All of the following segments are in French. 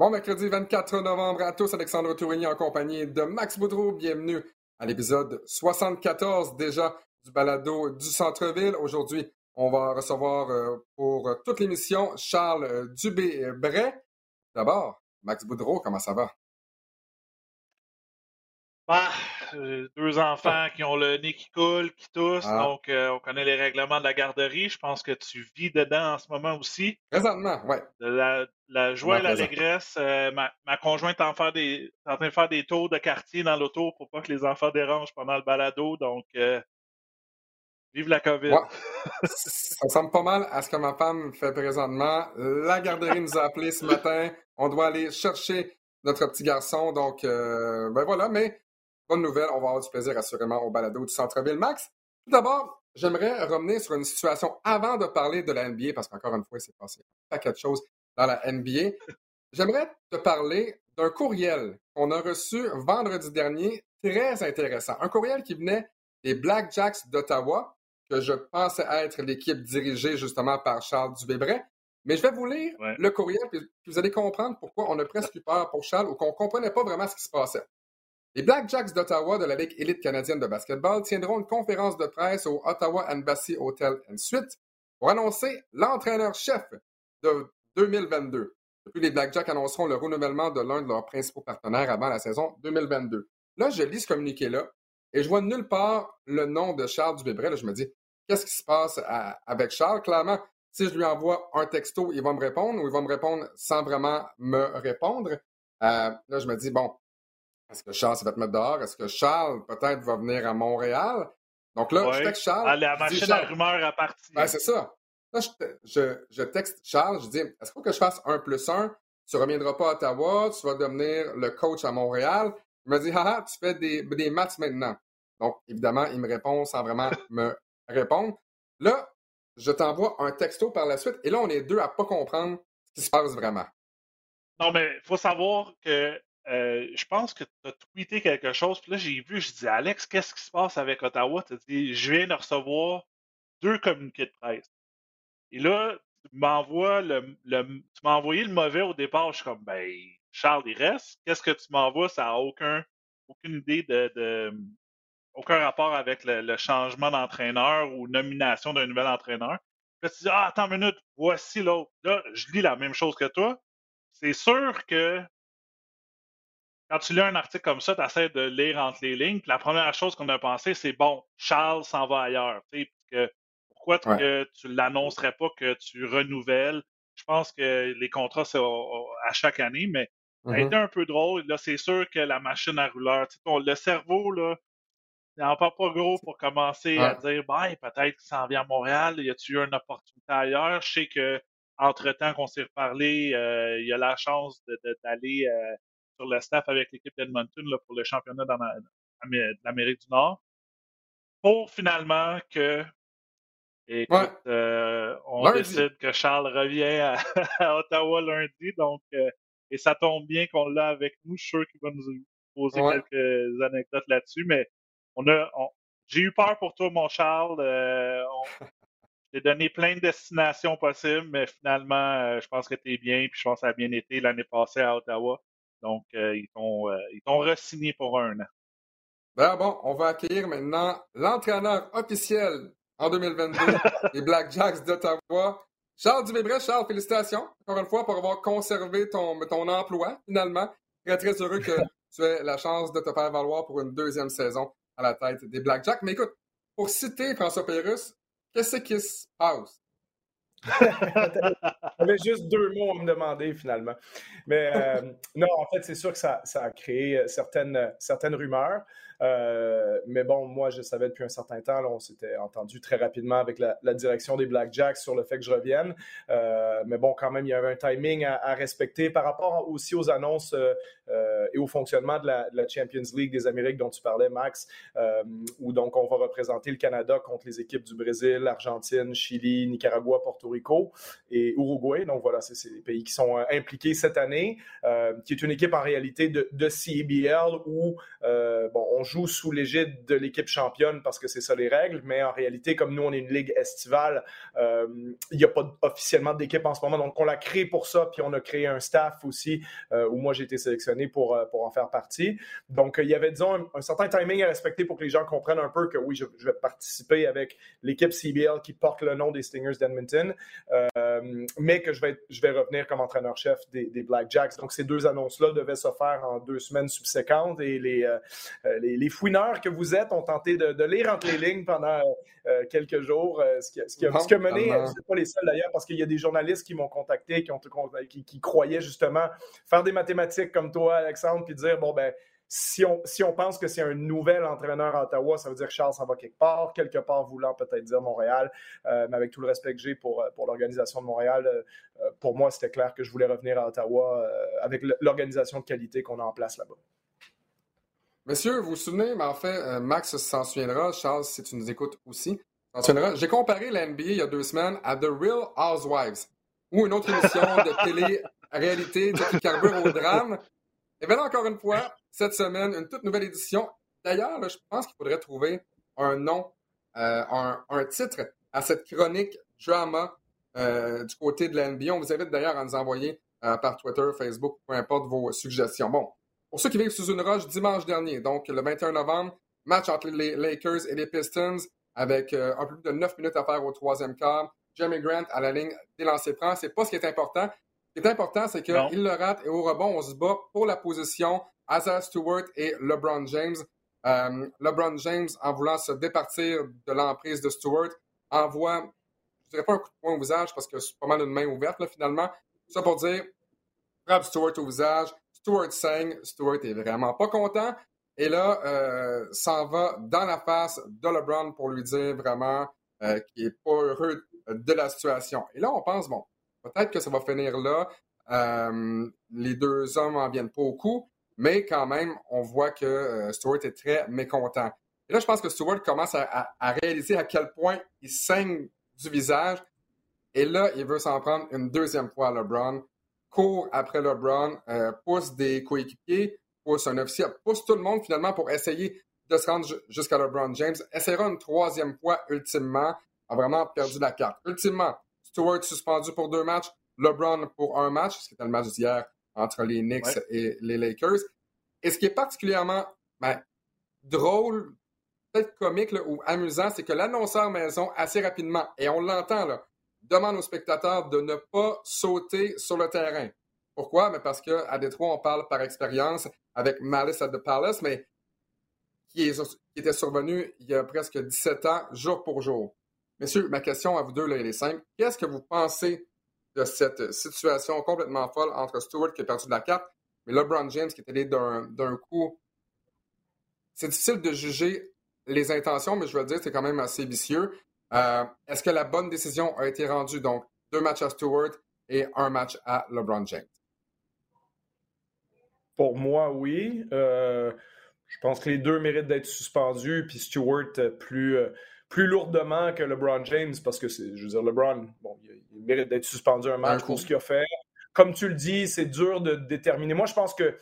Bon mercredi 24 novembre à tous, Alexandre Tourigny en compagnie de Max Boudreau. Bienvenue à l'épisode 74 déjà du balado du centre-ville. Aujourd'hui, on va recevoir euh, pour toute l'émission Charles euh, Dubé-Bray. D'abord, Max Boudreau, comment ça va? Ah, deux enfants qui ont le nez qui coule, qui toussent, ah. donc euh, on connaît les règlements de la garderie. Je pense que tu vis dedans en ce moment aussi. Présentement, oui. La, la joie et l'allégresse. Euh, ma, ma, conjointe est en, train de faire des tours de quartier dans l'auto pour pas que les enfants dérangent pendant le balado, donc euh, vive la COVID. Ça ressemble pas mal à ce que ma femme fait présentement. La garderie nous a appelé ce matin. On doit aller chercher notre petit garçon, donc ben voilà, mais bonne nouvelle, on va avoir du plaisir assurément au balado du Centre-Ville. Max, tout d'abord, j'aimerais revenir sur une situation avant de parler de la NBA, parce qu'encore une fois, il s'est passé un paquet de choses dans la NBA. J'aimerais te parler d'un courriel qu'on a reçu vendredi dernier, très intéressant. Un courriel qui venait des Black Jacks d'Ottawa, que je pensais être l'équipe dirigée justement par Charles Dubébret. Mais je vais vous lire le courriel, puis vous allez comprendre pourquoi on a presque eu peur pour Charles ou qu'on ne comprenait pas vraiment ce qui se passait. Les Black Jacks d'Ottawa de la Ligue élite canadienne de basketball tiendront une conférence de presse au Ottawa Embassy Hotel Suite pour annoncer l'entraîneur-chef de 2022. Depuis, les Black Jacks annonceront le renouvellement de l'un de leurs principaux partenaires avant la saison 2022. Là, je lis ce communiqué-là et je vois nulle part le nom de Charles Dubébret. Là, je me dis, qu'est-ce qui se passe avec Charles? Clairement, si je lui envoie un texto, il va me répondre ou il va me répondre sans vraiment me répondre. Euh, là, je me dis, bon, est-ce que Charles va te mettre dehors? Est-ce que Charles, peut-être, va venir à Montréal? Donc là, je texte Charles. Allez, la machine à rumeur à partir. Ben, c'est ça. Là, je, texte Charles, je dis Est-ce qu'il faut que je fasse un plus un? Tu ne reviendras pas à Ottawa, tu vas devenir le coach à Montréal. Il me dit Haha, tu fais des, des maths maintenant. Donc, évidemment, il me répond sans vraiment me répondre. Là, je t'envoie un texto par la suite, et là, on est deux à ne pas comprendre ce qui se passe vraiment. Non, mais il faut savoir que euh, je pense que tu as tweeté quelque chose. Puis là, j'ai vu, je dis, Alex, qu'est-ce qui se passe avec Ottawa? Tu as dit, je viens de recevoir deux communiqués de presse. Et là, tu m'envoies le, tu m'as envoyé le mauvais au départ. Je suis comme, ben, Charles, il reste. Qu'est-ce que tu m'envoies? Ça n'a aucun, aucune idée de, aucun rapport avec le, changement d'entraîneur ou nomination d'un nouvel entraîneur. Puis là, tu dis, ah, attends une minute, voici l'autre. Là, je lis la même chose que toi. C'est sûr que quand tu lis un article comme ça, tu essaies de lire entre les lignes. Puis la première chose qu'on a pensé, c'est bon, Charles s'en va ailleurs. Que, pourquoi que tu ne l'annoncerais pas que tu renouvelles? Je pense que les contrats, c'est à chaque année, mais ça a mm-hmm. été un peu drôle. Là, c'est sûr que la machine à rouleur, le cerveau, là, il n'en pas gros pour commencer à dire ben, peut-être qu'il s'en vient à Montréal, y a-tu eu une opportunité ailleurs? Je sais que entre-temps qu'on s'est reparlé, euh, il y a la chance d'aller euh, sur le staff avec l'équipe d'Edmonton pour le championnat dans l'Amérique du Nord. Pour finalement que écoute, euh, on décide que Charles revient à, Ottawa lundi, donc euh, et ça tombe bien qu'on l'a avec nous. Je suis sûr qu'il va nous poser quelques anecdotes là-dessus, mais on a j'ai eu peur pour toi, mon Charles. Euh, j'ai donné plein de destinations possibles, mais finalement, je pense que tu es bien, puis je pense que ça a bien été l'année passée à Ottawa. Donc, euh, ils t'ont euh, re-signé pour un an. Ben bon, on va accueillir maintenant l'entraîneur officiel en 2022 des Black Jacks d'Ottawa. Charles Dubébret, Charles, félicitations encore une fois pour avoir conservé ton, ton emploi finalement. Très, très heureux que tu aies la chance de te faire valoir pour une deuxième saison à la tête des Black Jacks. Mais écoute, pour citer François Pérusse, qu'est-ce qui se passe? J'avais juste deux mots à me demander finalement. Mais euh, non, en fait, c'est sûr que ça, a créé certaines, certaines rumeurs. Euh, mais bon, moi, je savais depuis un certain temps, on s'était entendu très rapidement avec la, direction des Black Jacks sur le fait que je revienne. Euh, mais bon, quand même, il y avait un timing à, respecter par rapport aussi aux annonces et au fonctionnement de la, Champions League des Amériques dont tu parlais, Max, où donc on va représenter le Canada contre les équipes du Brésil, l'Argentine, Chili, Nicaragua, Porto Rico et Uruguay. Donc voilà, c'est les pays qui sont impliqués cette année, qui est une équipe en réalité de, de CBL où bon, on joue sous l'égide de l'équipe championne parce que c'est ça les règles, mais en réalité, comme nous, on est une ligue estivale, euh, il n'y a pas officiellement d'équipe en ce moment, donc on l'a créé pour ça, puis on a créé un staff aussi euh, où moi j'ai été sélectionné pour, euh, pour en faire partie. Donc il y avait, disons, un, certain timing à respecter pour que les gens comprennent un peu que oui, je, vais participer avec l'équipe CBL qui porte le nom des Stingers d'Edmonton, mais que je vais, je vais revenir comme entraîneur-chef des, des Black Jacks. Donc ces deux annonces-là devaient se faire en deux semaines subséquentes et les, les, les, fouineurs que vous êtes ont tenté de, de lire entre les lignes pendant euh, quelques jours. Euh, ce, qui, ce, qui a, ce, qui, a, mené, pas les seuls d'ailleurs, parce qu'il y a des journalistes qui m'ont contacté, qui, ont, qui, qui, croyaient justement faire des mathématiques comme toi, Alexandre, puis dire, bon, ben, si on, si on pense que c'est un nouvel entraîneur à Ottawa, ça veut dire Charles s'en va quelque part, quelque part voulant peut-être dire Montréal, euh, mais avec tout le respect que j'ai pour, pour l'organisation de Montréal, pour moi, c'était clair que je voulais revenir à Ottawa avec l'organisation de qualité qu'on a en place là-bas. Monsieur, vous vous souvenez, mais en fait, euh, Max s'en souviendra, Charles, si tu nous écoutes aussi, s'en souviendra. J'ai comparé la NBA il y a deux semaines à The Real Housewives, ou une autre émission de télé-réalité qui carbure au drame. Et bien là, encore une fois, cette semaine, une toute nouvelle édition. D'ailleurs, je pense qu'il faudrait trouver un nom, euh, un, titre à cette chronique drama euh, du côté de la NBA. On vous invite d'ailleurs à nous envoyer par Twitter, Facebook, peu importe vos suggestions. Bon, pour ceux qui vivent sous une roche, dimanche dernier, donc le 21 novembre, match entre les Lakers et les Pistons avec euh, un peu plus de 9 minutes à faire au troisième quart. Jeremy Grant à la ligne des lancers francs. C'est pas ce qui est important. Ce qui est important, c'est qu'il le rate et au rebond, on se bat pour la position. Azar Stewart et LeBron James. Euh, LeBron James, en voulant se départir de l'emprise de Stewart, envoie, je dirais pas un coup de poing au visage parce que c'est pas mal une main ouverte là, finalement. Ça pour dire, frappe Stewart au visage, Stewart saigne, Stewart est vraiment pas content. Et là, euh, s'en va dans la face de LeBron pour lui dire vraiment euh, qu'il n'est pas heureux de la situation. Et là, on pense, bon, peut-être que ça va finir là. Euh, les deux hommes en viennent pas au coup, mais quand même, on voit que euh, Stewart est très mécontent. Et là, je pense que Stewart commence à, réaliser à quel point il saigne du visage. Et là, il veut s'en prendre une deuxième fois à LeBron court après LeBron, euh, pousse des coéquipiers, pousse un officier, pousse tout le monde finalement pour essayer de se rendre jusqu'à LeBron James. Essaiera une troisième fois, ultimement, a vraiment perdu la carte. Ultimement, Stewart suspendu pour deux matchs, LeBron pour un match, ce qui était le match d'hier entre les Knicks et les Lakers. Et ce qui est particulièrement ben, drôle, peut-être comique ou amusant, c'est que l'annonceur maison, assez rapidement, et on l'entend là, demande aux spectateurs de ne pas sauter sur le terrain. Pourquoi? Mais parce qu'à Détroit, on parle par expérience avec Malice at the Palace, mais qui, était survenu il y a presque 17 ans, jour pour jour. Messieurs, ma question à vous deux, là, elle est simple. Qu'est-ce que vous pensez de cette situation complètement folle entre Stewart qui a perdu de la carte, mais LeBron James qui est allé d'un coup? C'est difficile de juger les intentions, mais je veux dire, c'est quand même assez vicieux. Euh, est-ce que la bonne décision a été rendue? Donc, deux matchs à Stewart et un match à LeBron James. Pour moi, oui. Euh, je pense que les deux méritent d'être suspendus, puis Stewart euh, plus, lourdement que LeBron James, parce que, je veux dire, LeBron, bon, il, mérite d'être suspendu un match pour ce qu'il a fait. Comme tu le dis, c'est dur de déterminer. Moi, je pense que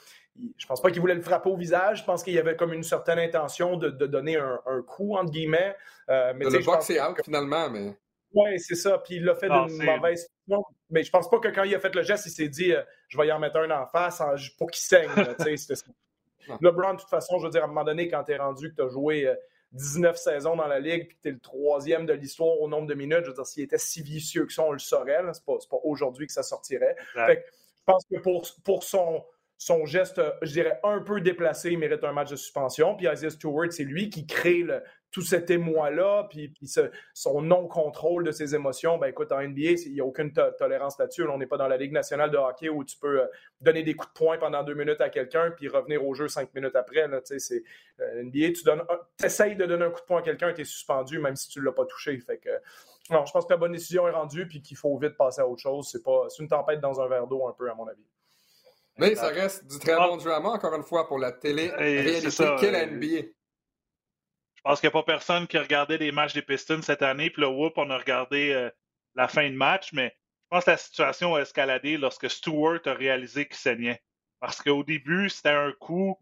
je pense pas qu'il voulait le frapper au visage. Je pense qu'il y avait comme une certaine intention de, donner un, coup, entre guillemets. Euh, mais de le boxer out, finalement, mais... Oui, c'est ça. Puis il l'a fait d'une mauvaise façon. Mais je pense pas que quand il a fait le geste, il s'est dit euh, je vais y en mettre un en face pour qu'il saigne. LeBron, de toute façon, je veux dire, à un moment donné, quand tu es rendu que tu as joué 19 euh, saisons dans la Ligue puis que tu es le troisième de l'histoire au nombre de minutes, je veux dire, s'il était si vicieux que ça, on le saurait. C'est pas, pas aujourd'hui que ça sortirait. Fait je pense que pour, pour son son geste, je dirais, un peu déplacé, il mérite un match de suspension. Puis Isaiah Stewart, c'est lui qui crée tout cet émoi-là, puis, son non-contrôle de ses émotions. Ben écoute, en NBA, il n'y a aucune tolérance là-dessus. on n'est pas dans la Ligue nationale de hockey où tu peux euh, donner des coups de poing pendant deux minutes à quelqu'un, puis revenir au jeu cinq minutes après. Là, c'est, euh, NBA, tu donnes essayes de donner un coup de poing à quelqu'un, tu es suspendu, même si tu ne l'as pas touché. Fait que, non, je pense que la bonne décision est rendue, puis qu'il faut vite passer à autre chose. C'est, pas, c'est une tempête dans un verre d'eau, un peu, à mon avis. Mais ça reste du très bon drama, encore une fois, pour la télé réalité qu'est la NBA. Je pense qu'il n'y a pas personne qui a regardé les matchs des Pistons cette année, puis le whoop, on a regardé euh, la fin de match, mais je pense que la situation a escaladé lorsque Stewart a réalisé qu'il saignait. Parce qu'au début, c'était un coup.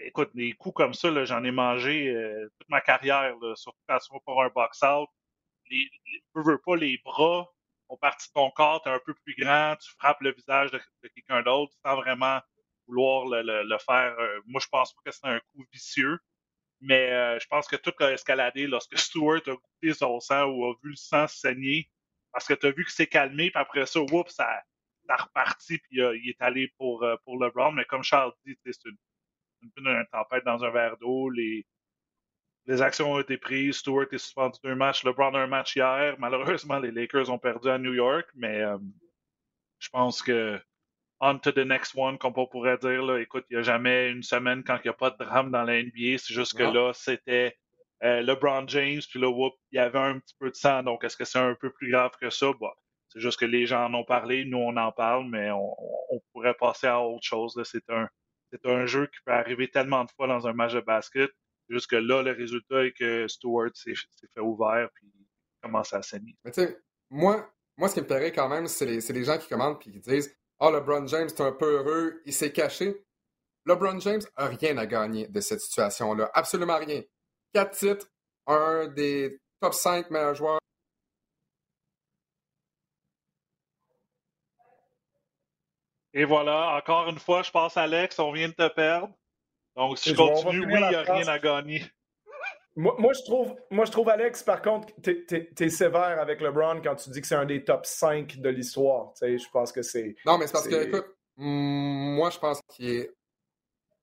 Écoute, des coups comme ça, j'en ai mangé euh, toute ma carrière, là, surtout quand tu pour un box-out. Les, les, veux pas, les bras ont parti de ton corps, tu es un peu plus grand, tu frappes le visage de, quelqu'un d'autre sans vraiment vouloir le, faire. Euh, moi, je pense pas que c'est un coup vicieux, mais euh, je pense que tout a escaladé lorsque Stewart a goûté son sang ou a vu le sang saigner parce que tu as vu que c'est calmé, puis après ça, oups, ça, ça reparti, puis euh, il est allé pour, pour LeBron. Mais comme Charles dit, c'est une, une, tempête dans un verre d'eau. Les, les actions ont été prises. Stewart est suspendu deux matchs. LeBron a un match hier. Malheureusement, les Lakers ont perdu à New York, mais euh, je pense que on to the next one, comme on pourrait dire. Là, écoute, il n'y a jamais une semaine quand il n'y a pas de drame dans la NBA. C'est juste que là, c'était euh, LeBron James, puis là, whoop, il y avait un petit peu de sang. Donc, est-ce que c'est un peu plus grave que ça? Bah, c'est juste que les gens en ont parlé, nous, on en parle, mais on, on pourrait passer à autre chose. C'est un, un jeu qui peut arriver tellement de fois dans un match de basket. Jusque là, le résultat est que Stewart s'est fait ouvert puis commence à saigner. Mais tu sais, moi, moi, ce qui me plairait quand même, c'est les, les, gens qui commandent puis qui disent Ah, oh, LeBron James est un peu heureux, il s'est caché. LeBron James a rien à gagner de cette situation-là. Absolument rien. Quatre titres, un des top 5 meilleurs joueurs. Et voilà, encore une fois, je pense, Alex, on vient de te perdre. Donc, si je continue, oui, il n'y a rien à gagner. Moi, je trouve, moi, je trouve, Alex, par contre, tu es, sévère avec LeBron quand tu dis que c'est un des top 5 de l'histoire. Tu sais, je pense que c'est. Non, mais c'est parce que, écoute, moi, je pense qu'il est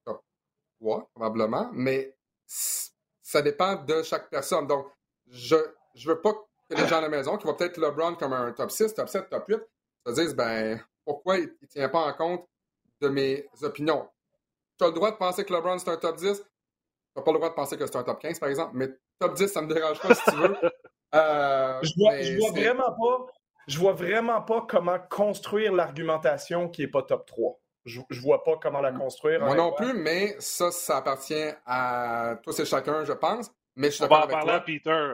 top 3, probablement, mais ça dépend de chaque personne. Donc, je ne veux pas que les gens à la maison, qui voient peut-être LeBron comme un top 6, top 7, top 8, se disent, ben, pourquoi il ne tient pas en compte de mes opinions? tu as le droit de penser que LeBron c'est un top 10. Tu n'as pas le droit de penser que c'est un top 15, par exemple, mais top 10, ça ne me dérange pas si tu veux. Euh, je vois, vois vraiment pas. Je vois vraiment pas comment construire l'argumentation qui n'est pas top 3. Je, ne vois pas comment la construire. Moi non plus, mais ça, ça appartient à tous et chacun, je pense. Mais je On va en parler à Peter.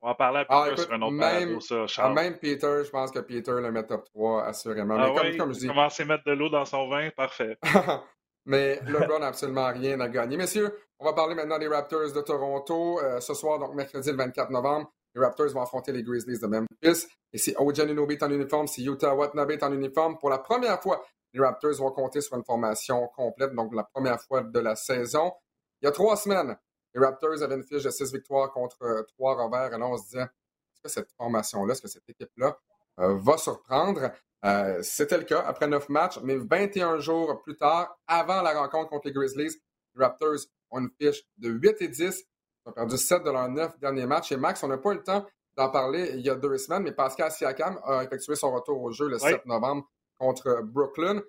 On va en parler à ah, Peter sur un autre même, ça, ah, Même Peter, je pense que Peter le met top 3, assurément. Ah, mais comme, comme je dis... Commencer à mettre de l'eau dans son vin, parfait. Mais LeBron n'a absolument rien à gagner. Messieurs, on va parler maintenant des Raptors de Toronto. Euh, ce soir, donc mercredi le 24 novembre, les Raptors vont affronter les Grizzlies de Memphis. Et si OJ Anunoby est en uniforme, si Utah Watanabe est en uniforme, pour la première fois, les Raptors vont compter sur une formation complète, donc la première fois de la saison. Il y a trois semaines, les Raptors avaient une fiche de six victoires contre euh, trois revers. Et là, on se disait, est-ce que cette formation-là, est-ce que cette équipe-là va surprendre? Euh, c'était le cas après neuf matchs, mais 21 jours plus tard, avant la rencontre contre les Grizzlies, les Raptors ont une fiche de 8 et 10. Ils ont perdu 7 de leurs 9 derniers matchs. Et Max, on n'a pas eu le temps d'en parler il y a deux semaines, mais Pascal Siakam a effectué son retour au jeu le 7 novembre contre Brooklyn.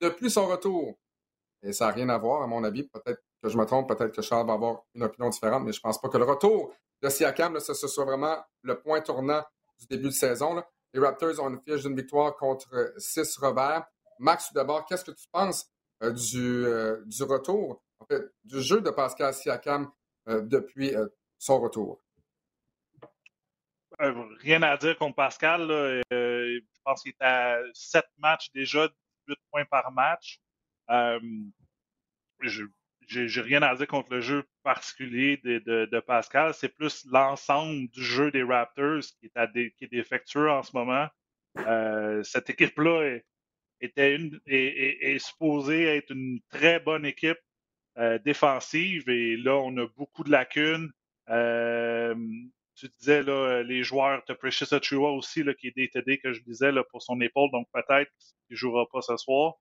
Depuis son retour, et ça n'a rien à voir, à mon avis, peut-être que je me trompe, peut-être que Charles va avoir une opinion différente, mais je ne pense pas que le retour de Siakam, ce, soit vraiment le point tournant du début de saison. Là. Les Raptors ont une fiche d'une victoire contre six revers. Max, tout d'abord, qu'est-ce que tu penses euh, du, euh, du retour, en fait, du jeu de Pascal Siakam euh, depuis son retour? rien à dire contre Pascal. je pense qu'il est à sept matchs déjà, 18 points par match. je j'ai rien à dire contre le jeu particulier de, Pascal. C'est plus l'ensemble du jeu des Raptors qui est, à défectueux en ce moment. Euh, cette équipe-là est, supposée être une très bonne équipe euh, défensive et là, on a beaucoup de lacunes. Euh, tu disais, là, les joueurs, tu as Precious Achua aussi, là, qui est DTD, que je disais, là, pour son épaule, donc peut-être qu'il ne jouera pas ce soir.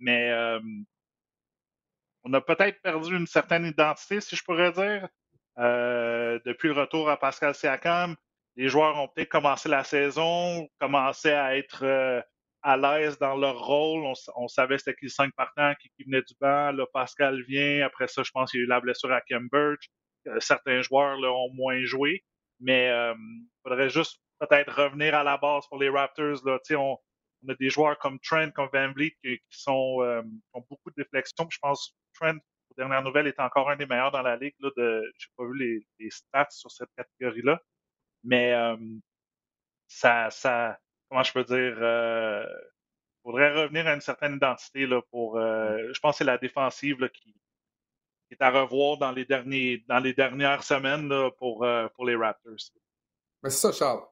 Mais on a peut-être perdu une certaine identité, si je pourrais dire. Euh, depuis le retour à Pascal Siakam, les joueurs ont peut-être commencé la saison, commencé à être euh, à l'aise dans leur rôle. On, savait c'était qui le 5 partants qui, qui venait du banc. Là, Pascal vient. Après ça, je pense qu'il y a eu la blessure à Cambridge. Euh, certains joueurs là, ont moins joué. Mais il faudrait juste peut-être revenir à la base pour les Raptors. Là. On, on a des joueurs comme Trent, comme Van Vliet qui, sont, euh, ont beaucoup de déflexion. je pense que Trent, aux dernières nouvelles, est encore un des meilleurs dans la ligue. Là, de, j'ai pas vu les, stats sur cette catégorie-là. Mais euh, ça, ça, comment je peux dire, euh, faudrait revenir à une certaine identité là, pour. Euh, je pense que c'est la défensive là, qui, est à revoir dans les, derniers, dans les dernières semaines là, pour, euh, pour les Raptors. Mais c'est ça, Charles.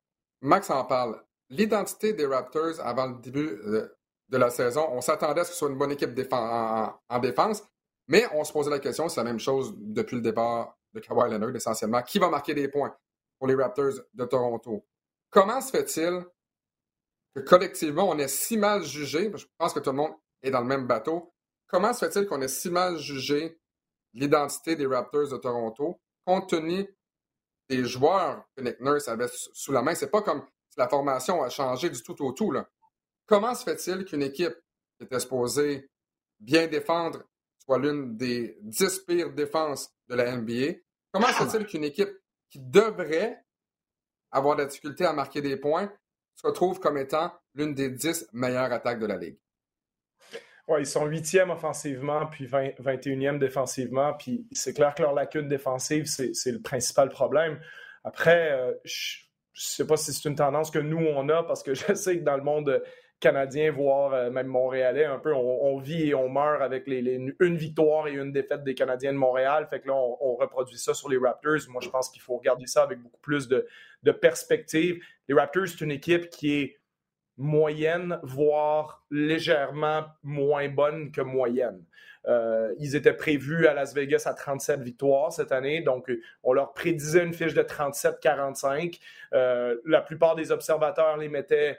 Max en parle. L'identité des Raptors avant le début euh, de la saison, on s'attendait à ce que ce soit une bonne équipe en, en, défense, mais on se posait la question, c'est la même chose depuis le départ de Kawhi Leonard, essentiellement. Qui va marquer des points pour les Raptors de Toronto? Comment se fait-il que collectivement, on est si mal jugé, je pense que tout le monde est dans le même bateau, comment se fait-il qu'on ait si mal jugé l'identité des Raptors de Toronto, compte tenu des joueurs que Nick Nurse avait sous la main? C'est pas comme la formation a changé du tout au tout. Là. Comment se fait-il qu'une équipe qui était supposée bien défendre soit l'une des dix pires défenses de la NBA? Comment se fait-il qu'une équipe qui devrait avoir de la difficulté à marquer des points se retrouve comme étant l'une des dix meilleures attaques de la Ligue? Oui, ils sont huitièmes offensivement, puis 21e défensivement. Puis c'est clair que leur lacune défensive, c'est le principal problème. Après, euh, je ne sais pas si c'est une tendance que nous, on a, parce que je sais que dans le monde Canadiens, voire euh, même Montréalais, un peu, on, vit et on meurt avec une victoire et une défaite des Canadiens de Montréal. Fait que là, on, reproduit ça sur les Raptors. Moi, je pense qu'il faut regarder ça avec beaucoup plus de perspective. Les Raptors, c'est une équipe qui est moyenne, voire légèrement moins bonne que moyenne. Euh, ils étaient prévus à Las Vegas à 37 victoires cette année, donc on leur prédisait une fiche de 37-45. Euh, la plupart des observateurs les mettaient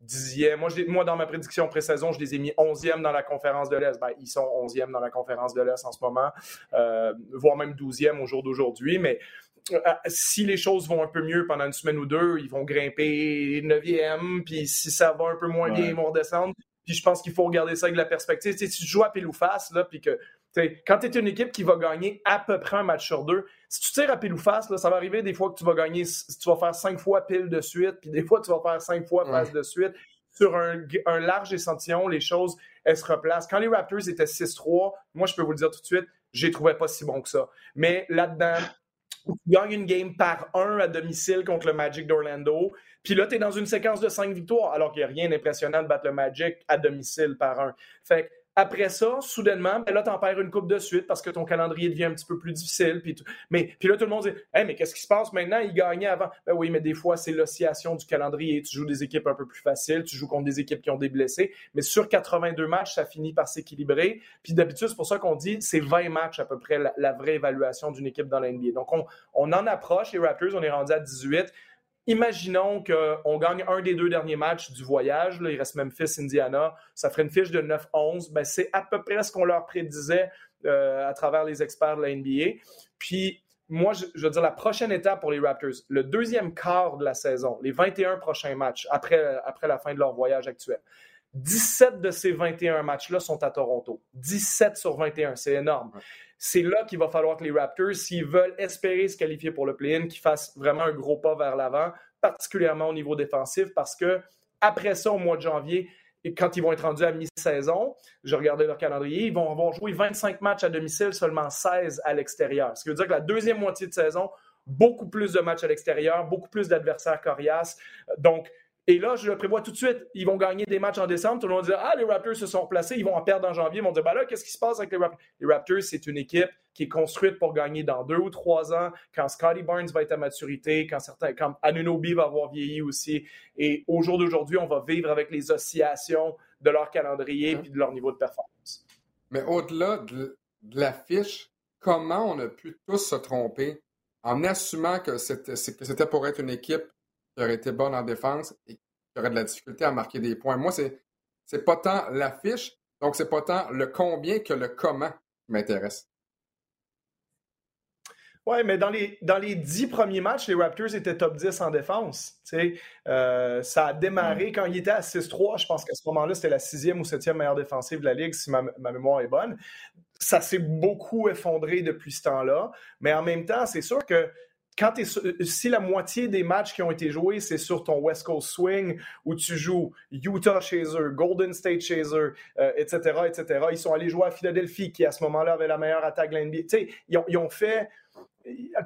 dixième. Moi, moi, dans ma prédiction pré-saison, je les ai mis onzième dans la conférence de l'Est. Ben, ils sont onzième dans la conférence de l'Est en ce moment, euh, voire même douzième au jour d'aujourd'hui. Mais euh, si les choses vont un peu mieux pendant une semaine ou deux, ils vont grimper neuvième. Puis si ça va un peu moins bien, ils vont redescendre. Puis je pense qu'il faut regarder ça avec la perspective. si tu joues à pile ou face, là, puis que quand tu es une équipe qui va gagner à peu près un match sur deux, si tu tires à pile ou face, ça va arriver des fois que tu vas gagner, tu vas faire cinq fois pile de suite, puis des fois tu vas faire cinq fois face de suite. Sur un, large échantillon, les choses, elles se replacent. Quand les Raptors étaient 6-3, moi, je peux vous le dire tout de suite, je les trouvais pas si bons que ça. Mais là-dedans, tu gagnes une game par un à domicile contre le Magic d'Orlando. Puis là, tu es dans une séquence de cinq victoires, alors qu'il n'y a rien d'impressionnant de battre le Magic à domicile par un. Fait après ça, soudainement, ben là, tu en perds une coupe de suite parce que ton calendrier devient un petit peu plus difficile. Puis, mais, puis là, tout le monde dit hey, mais qu'est-ce qui se passe? Maintenant Il gagnait avant. Ben oui, mais des fois, c'est l'oscillation du calendrier. Tu joues des équipes un peu plus faciles, tu joues contre des équipes qui ont des blessés. Mais sur 82 matchs, ça finit par s'équilibrer. Puis d'habitude, c'est pour ça qu'on dit c'est 20 matchs à peu près la, vraie évaluation d'une équipe dans la NBA. Donc, on, on en approche. Les Raptors, on est rendu à 18. Imaginons qu'on gagne un des deux derniers matchs du voyage. Là, il reste Memphis, Indiana. Ça ferait une fiche de 9-11. Ben, c'est à peu près ce qu'on leur prédisait euh, à travers les experts de la NBA. Puis, moi, je, veux dire, la prochaine étape pour les Raptors, le deuxième quart de la saison, les 21 prochains matchs après, après la fin de leur voyage actuel. 17 de ces 21 matchs-là sont à Toronto. 17 sur 21, c'est énorme c'est là qu'il va falloir que les Raptors, s'ils veulent espérer se qualifier pour le play-in, qu'ils fassent vraiment un gros pas vers l'avant, particulièrement au niveau défensif, parce que après ça, au mois de janvier, et quand ils vont être rendus à mi-saison, je regardais leur calendrier, ils vont avoir joué 25 matchs à domicile, seulement 16 à l'extérieur. Ce qui veut dire que la deuxième moitié de saison, beaucoup plus de matchs à l'extérieur, beaucoup plus d'adversaires coriaces. Donc, et là, je le prévois tout de suite. Ils vont gagner des matchs en décembre. Tout le monde va dire Ah, les Raptors se sont placés. Ils vont en perdre en janvier. Ils vont dire bah là, qu'est-ce qui se passe avec les Raptors Les Raptors, c'est une équipe qui est construite pour gagner dans deux ou trois ans, quand Scotty Barnes va être à maturité, quand, certains, quand Anunobi va avoir vieilli aussi. Et au jour d'aujourd'hui, on va vivre avec les oscillations de leur calendrier et de leur niveau de performance. Mais au-delà de, de l'affiche, comment on a pu tous se tromper en assumant que c'était pour être une équipe qui aurait été bonne en défense et qui aurait de la difficulté à marquer des points. Moi, c'est c'est pas tant l'affiche, donc c'est pas tant le combien que le comment qui m'intéresse. Oui, mais dans les, dans les dix premiers matchs, les Raptors étaient top 10 en défense. Euh, ça a démarré quand ils étaient à 6-3. Je pense qu'à ce moment-là, c'était la sixième ou septième meilleure défensive de la Ligue, si ma, ma mémoire est bonne. Ça s'est beaucoup effondré depuis ce temps-là. Mais en même temps, c'est sûr que quand si la moitié des matchs qui ont été joués, c'est sur ton West Coast Swing, où tu joues Utah chez eux, Golden State chez eux, etc., etc., ils sont allés jouer à Philadelphie, qui à ce moment-là avait la meilleure attaque de l'NBA. Ils ont, ils ont fait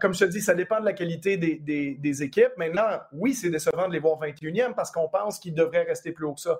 comme je te dis, ça dépend de la qualité des, équipes. Maintenant, oui, c'est décevant de les voir 21e parce qu'on pense qu'ils devraient rester plus haut que ça.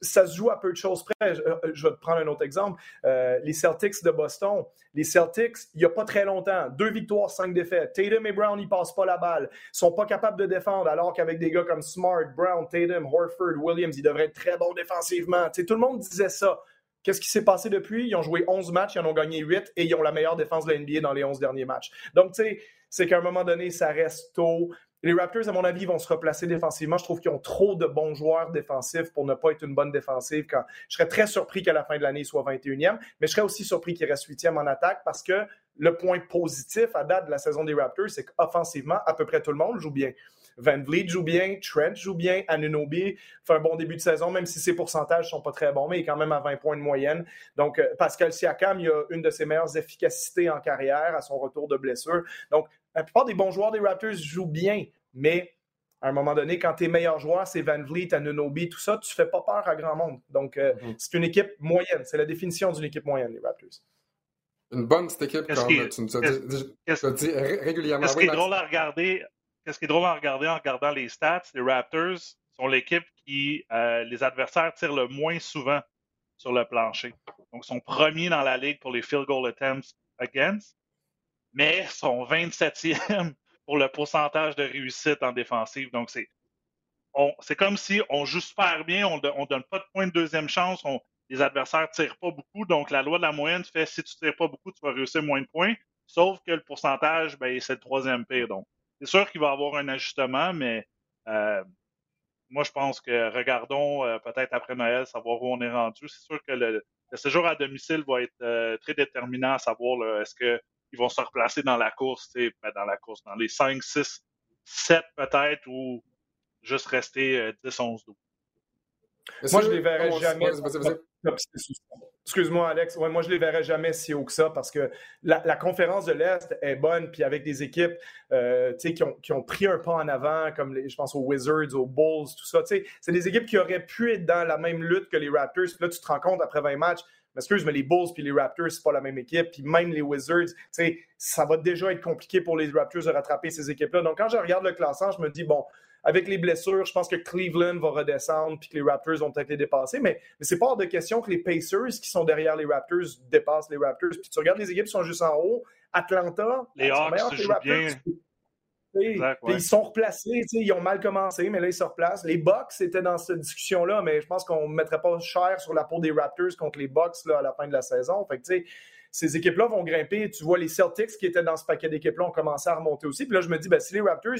Ça se joue à peu de choses près. Je, euh, vais te prendre un autre exemple. Euh, les Celtics de Boston. Les Celtics, il n'y a pas très longtemps, deux victoires, cinq défaites. Tatum et Brown, ils passent pas la balle. Ils sont pas capables de défendre, alors qu'avec des gars comme Smart, Brown, Tatum, Horford, Williams, ils devraient être très bons défensivement. tout le monde disait ça. Qu'est-ce qui s'est passé depuis? Ils ont joué 11 matchs, ils en ont gagné 8 et ils ont la meilleure défense de la NBA dans les 11 derniers matchs. Donc, tu sais, c'est qu'à un moment donné, ça reste tôt. Les Raptors, à mon avis, vont se replacer défensivement. Je trouve qu'ils ont trop de bons joueurs défensifs pour ne pas être une bonne défensive. Quand... Je serais très surpris qu'à la fin de l'année, ils soient 21e, mais je serais aussi surpris qu'ils restent 8e en attaque parce que le point positif à date de la saison des Raptors, c'est qu'offensivement, à peu près tout le monde joue bien. Van Vliet joue bien, Trent joue bien, Anunobi fait un bon début de saison, même si ses pourcentages sont pas très bons, mais il est quand même à 20 points de moyenne. Donc, euh, Pascal Siakam, il a une de ses meilleures efficacités en carrière à son retour de blessure. Donc, la plupart des bons joueurs des Raptors jouent bien, mais à un moment donné, quand tes meilleurs joueurs, c'est Van Vliet, Anunobi, tout ça, tu ne fais pas peur à grand monde. Donc, euh, mm-hmm. c'est une équipe moyenne. C'est la définition d'une équipe moyenne, les Raptors. Une bonne petite équipe, comme tu nous as dit, régulièrement. Ce qui est drôle à regarder, qu'est-ce qui est drôle à regarder en regardant les stats, les Raptors sont l'équipe qui, euh, les adversaires tirent le moins souvent sur le plancher. Donc, ils sont premiers dans la ligue pour les field goal attempts against, mais sont 27e pour le pourcentage de réussite en défensive. Donc, c'est c'est comme si on joue super bien, on ne donne pas de point de deuxième chance, les adversaires ne tirent pas beaucoup. Donc, la loi de la moyenne fait si tu ne tires pas beaucoup, tu vas réussir moins de points. Sauf que le pourcentage, ben, c'est le troisième pire. Donc, c'est sûr qu'il va y avoir un ajustement, mais euh, moi, je pense que regardons euh, peut-être après Noël, savoir où on est rendu. C'est sûr que le, séjour à domicile va être euh, très déterminant à savoir est-ce qu'ils vont se replacer dans la course, ben, dans la course, dans les 5, 6, 7 peut-être, ou juste rester 10, 11, 12. Moi, je ne les verrai jamais. Excuse-moi, Alex. moi, je ne les verrai jamais si haut que ça parce que la, conférence de l'Est est bonne, puis avec des équipes euh, qui, ont, qui, ont, pris un pas en avant, comme les, je pense aux Wizards, aux Bulls, tout ça. C'est des équipes qui auraient pu être dans la même lutte que les Raptors. Puis là, tu te rends compte après 20 matchs, excuse, mais les Bulls puis les Raptors, c'est pas la même équipe. Puis même les Wizards, ça va déjà être compliqué pour les Raptors de rattraper ces équipes-là. Donc, quand je regarde le classement, je me dis, bon, avec les blessures, je pense que Cleveland va redescendre puis que les Raptors vont peut-être les dépasser. Mais, mais c'est pas hors de question que les Pacers qui sont derrière les Raptors dépassent les Raptors. Puis tu regardes les équipes qui sont juste en haut. Atlanta, les Hawks les Raptors. Bien. Ils sont replacés, ils ont mal commencé, mais là, ils se replacent. Les Bucks étaient dans cette discussion-là, mais je pense qu'on ne mettrait pas cher sur la peau des Raptors contre les Bucks là, à la fin de la saison. Fait que, ces équipes-là vont grimper. Tu vois, les Celtics qui étaient dans ce paquet d'équipes-là ont commencé à remonter aussi. Puis là, je me dis, ben, si les Raptors,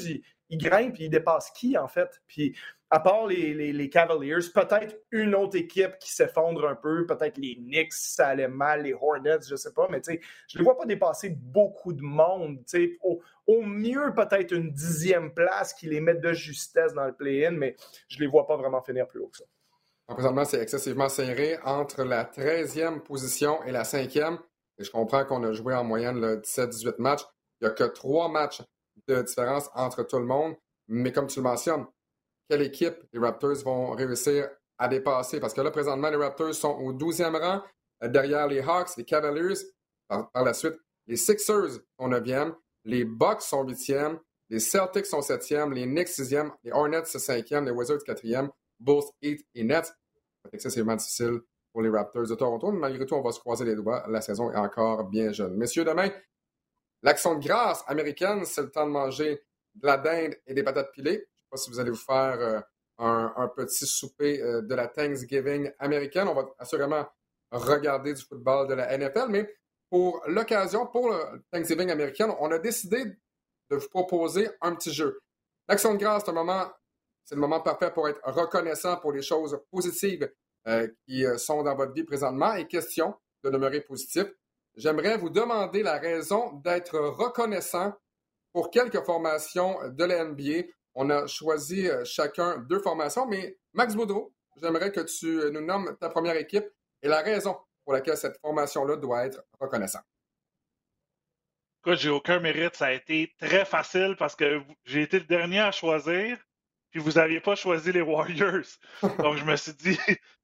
ils, grimpent, ils dépassent qui, en fait? Puis à part les, Cavaliers, peut-être une autre équipe qui s'effondre un peu, peut-être les Knicks, ça allait mal, les Hornets, je sais pas, mais tu sais, je les vois pas dépasser beaucoup de monde. Au, au mieux, peut-être une dixième place qui les met de justesse dans le play-in, mais je les vois pas vraiment finir plus haut que ça. Présentement, c'est excessivement serré entre la 13e position et la 5e je comprends qu'on a joué en moyenne 17-18 matchs. Il n'y a que trois matchs de différence entre tout le monde. Mais comme tu le mentionnes, quelle équipe les Raptors vont réussir à dépasser? Parce que là, présentement, les Raptors sont au 12e rang, euh, derrière les Hawks, les Cavaliers. Par, la suite, les Sixers sont 9e, les Bucks sont 8e, les Celtics sont 7e, les Knicks 6e, les Hornets 5e, les Wizards 4e, Bulls 8 et Nets. C'est excessivement difficile pour les Raptors de Toronto. Mais malgré tout, on va se croiser les doigts. La saison est encore bien jeune. Messieurs, demain, l'action de grâce américaine, c'est le temps de manger de la dinde et des patates pilées. Je ne sais pas si vous allez vous faire euh, un, petit souper euh, de la Thanksgiving américaine. On va assurément regarder du football de la NFL, mais pour l'occasion, pour le Thanksgiving américaine, on a décidé de vous proposer un petit jeu. L'action de grâce, c'est le moment parfait pour être reconnaissant pour les choses positives euh, qui euh, sont dans votre vie présentement et question de demeurer positif. J'aimerais vous demander la raison d'être reconnaissant pour quelques formations de la NBA. On a choisi euh, chacun deux formations, mais Max Boudreau, j'aimerais que tu nous nommes ta première équipe et la raison pour laquelle cette formation-là doit être reconnaissante. Écoute, j'ai aucun mérite. Ça a été très facile parce que j'ai été le dernier à choisir, puis vous n'aviez pas choisi les Warriors. Donc, je me suis dit,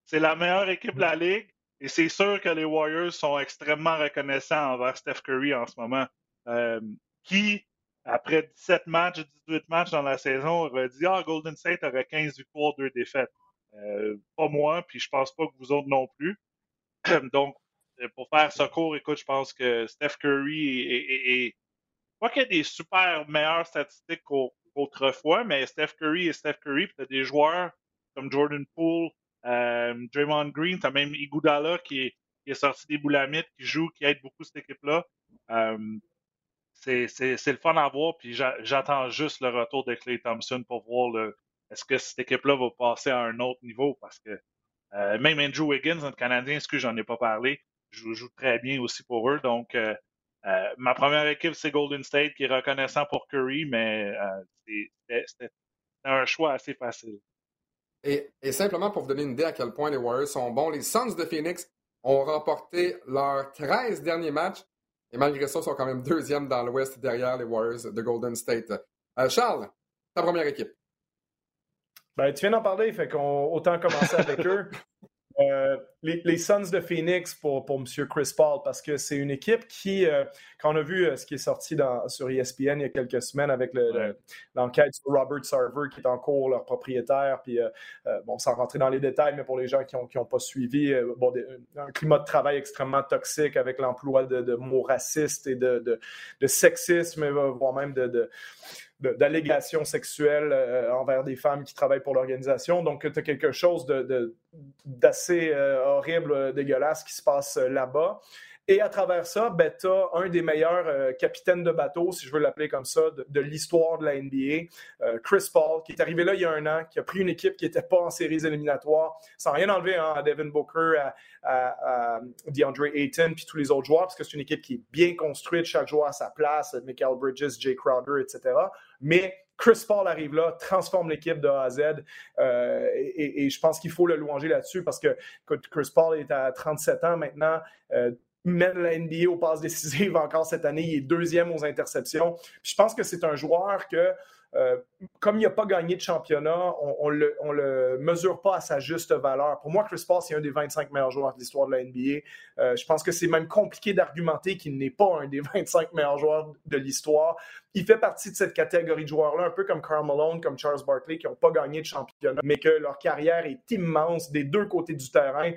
c'est la meilleure équipe de la Ligue. Et c'est sûr que les Warriors sont extrêmement reconnaissants envers Steph Curry en ce moment. Euh, qui, après 17 matchs, 18 matchs dans la saison, aurait dit Ah, Golden State aurait 15 victoires, 2 défaites. Euh, pas moi, puis je pense pas que vous autres non plus. Donc, euh, pour faire ce cours, écoute, je pense que Steph Curry est. pas qu'il y ait des super meilleures statistiques qu'autrefois, mais Steph Curry est Steph Curry, puis tu as des joueurs comme Jordan Poole, euh, Draymond Green, tu as même Iguodala qui est, sorti des boulamites, qui joue, qui aide beaucoup cette équipe-là. Euh, c'est le fun à voir, puis j'attends juste le retour de Clay Thompson pour voir est-ce que cette équipe-là va passer à un autre niveau, parce que euh, même Andrew Wiggins, notre Canadien, que j'en ai pas parlé, joue, joue, très bien aussi pour eux. Donc, ma première équipe, c'est Golden State, qui est reconnaissant pour Curry, mais c'était un choix assez facile. Et, simplement pour vous donner une idée à quel point les Warriors sont bons, les Suns de Phoenix ont remporté leurs 13 derniers matchs et malgré ça, ils sont quand même deuxième dans l'Ouest derrière les Warriors de Golden State. Charles, ta première équipe. Ben, tu viens d'en parler, fait qu'on autant commencer avec eux. Euh, les, Suns de Phoenix pour, pour M. Chris Paul, parce que c'est une équipe qui, euh, quand on a vu euh, ce qui est sorti dans, sur ESPN il y a quelques semaines avec l'enquête sur Robert Sarver, qui est en cours, leur propriétaire, puis bon, sans rentrer dans les détails, mais pour les gens qui n'ont qui ont pas suivi, bon, un climat de travail extrêmement toxique avec l'emploi de, mots racistes et de, de, de sexisme, voire même de d'allégations sexuelles euh, envers des femmes qui travaillent pour l'organisation. Donc, tu as quelque chose d'assez euh, horrible, euh, dégueulasse qui se passe là-bas. Et à travers ça, ben, tu as un des meilleurs euh, capitaines de bateau, si je veux l'appeler comme ça, de, l'histoire de la NBA, euh, Chris Paul, qui est arrivé là il y a un an, qui a pris une équipe qui n'était pas en séries éliminatoires, sans rien enlever hein, à Devin Booker, à, DeAndre Ayton, puis tous les autres joueurs, parce que c'est une équipe qui est bien construite, chaque joueur à sa place, Michael Bridges, Jay Crowder, etc. Mais Chris Paul arrive là, transforme l'équipe de A à Z. Euh, et, je pense qu'il faut le louanger là-dessus parce que Chris Paul est à 37 ans maintenant mène la NBA aux passes décisives encore cette année. Il est deuxième aux interceptions. je pense que c'est un joueur que, euh, comme il n'a pas gagné de championnat, on ne le, mesure pas à sa juste valeur. Pour moi, Chris Paul, c'est un des 25 meilleurs joueurs de l'histoire de la NBA. Euh, je pense que c'est même compliqué d'argumenter qu'il n'est pas un des 25 meilleurs joueurs de l'histoire. Il fait partie de cette catégorie de joueurs-là, un peu comme Karl Malone, comme Charles Barkley, qui n'ont pas gagné de championnat, mais que leur carrière est immense des deux côtés du terrain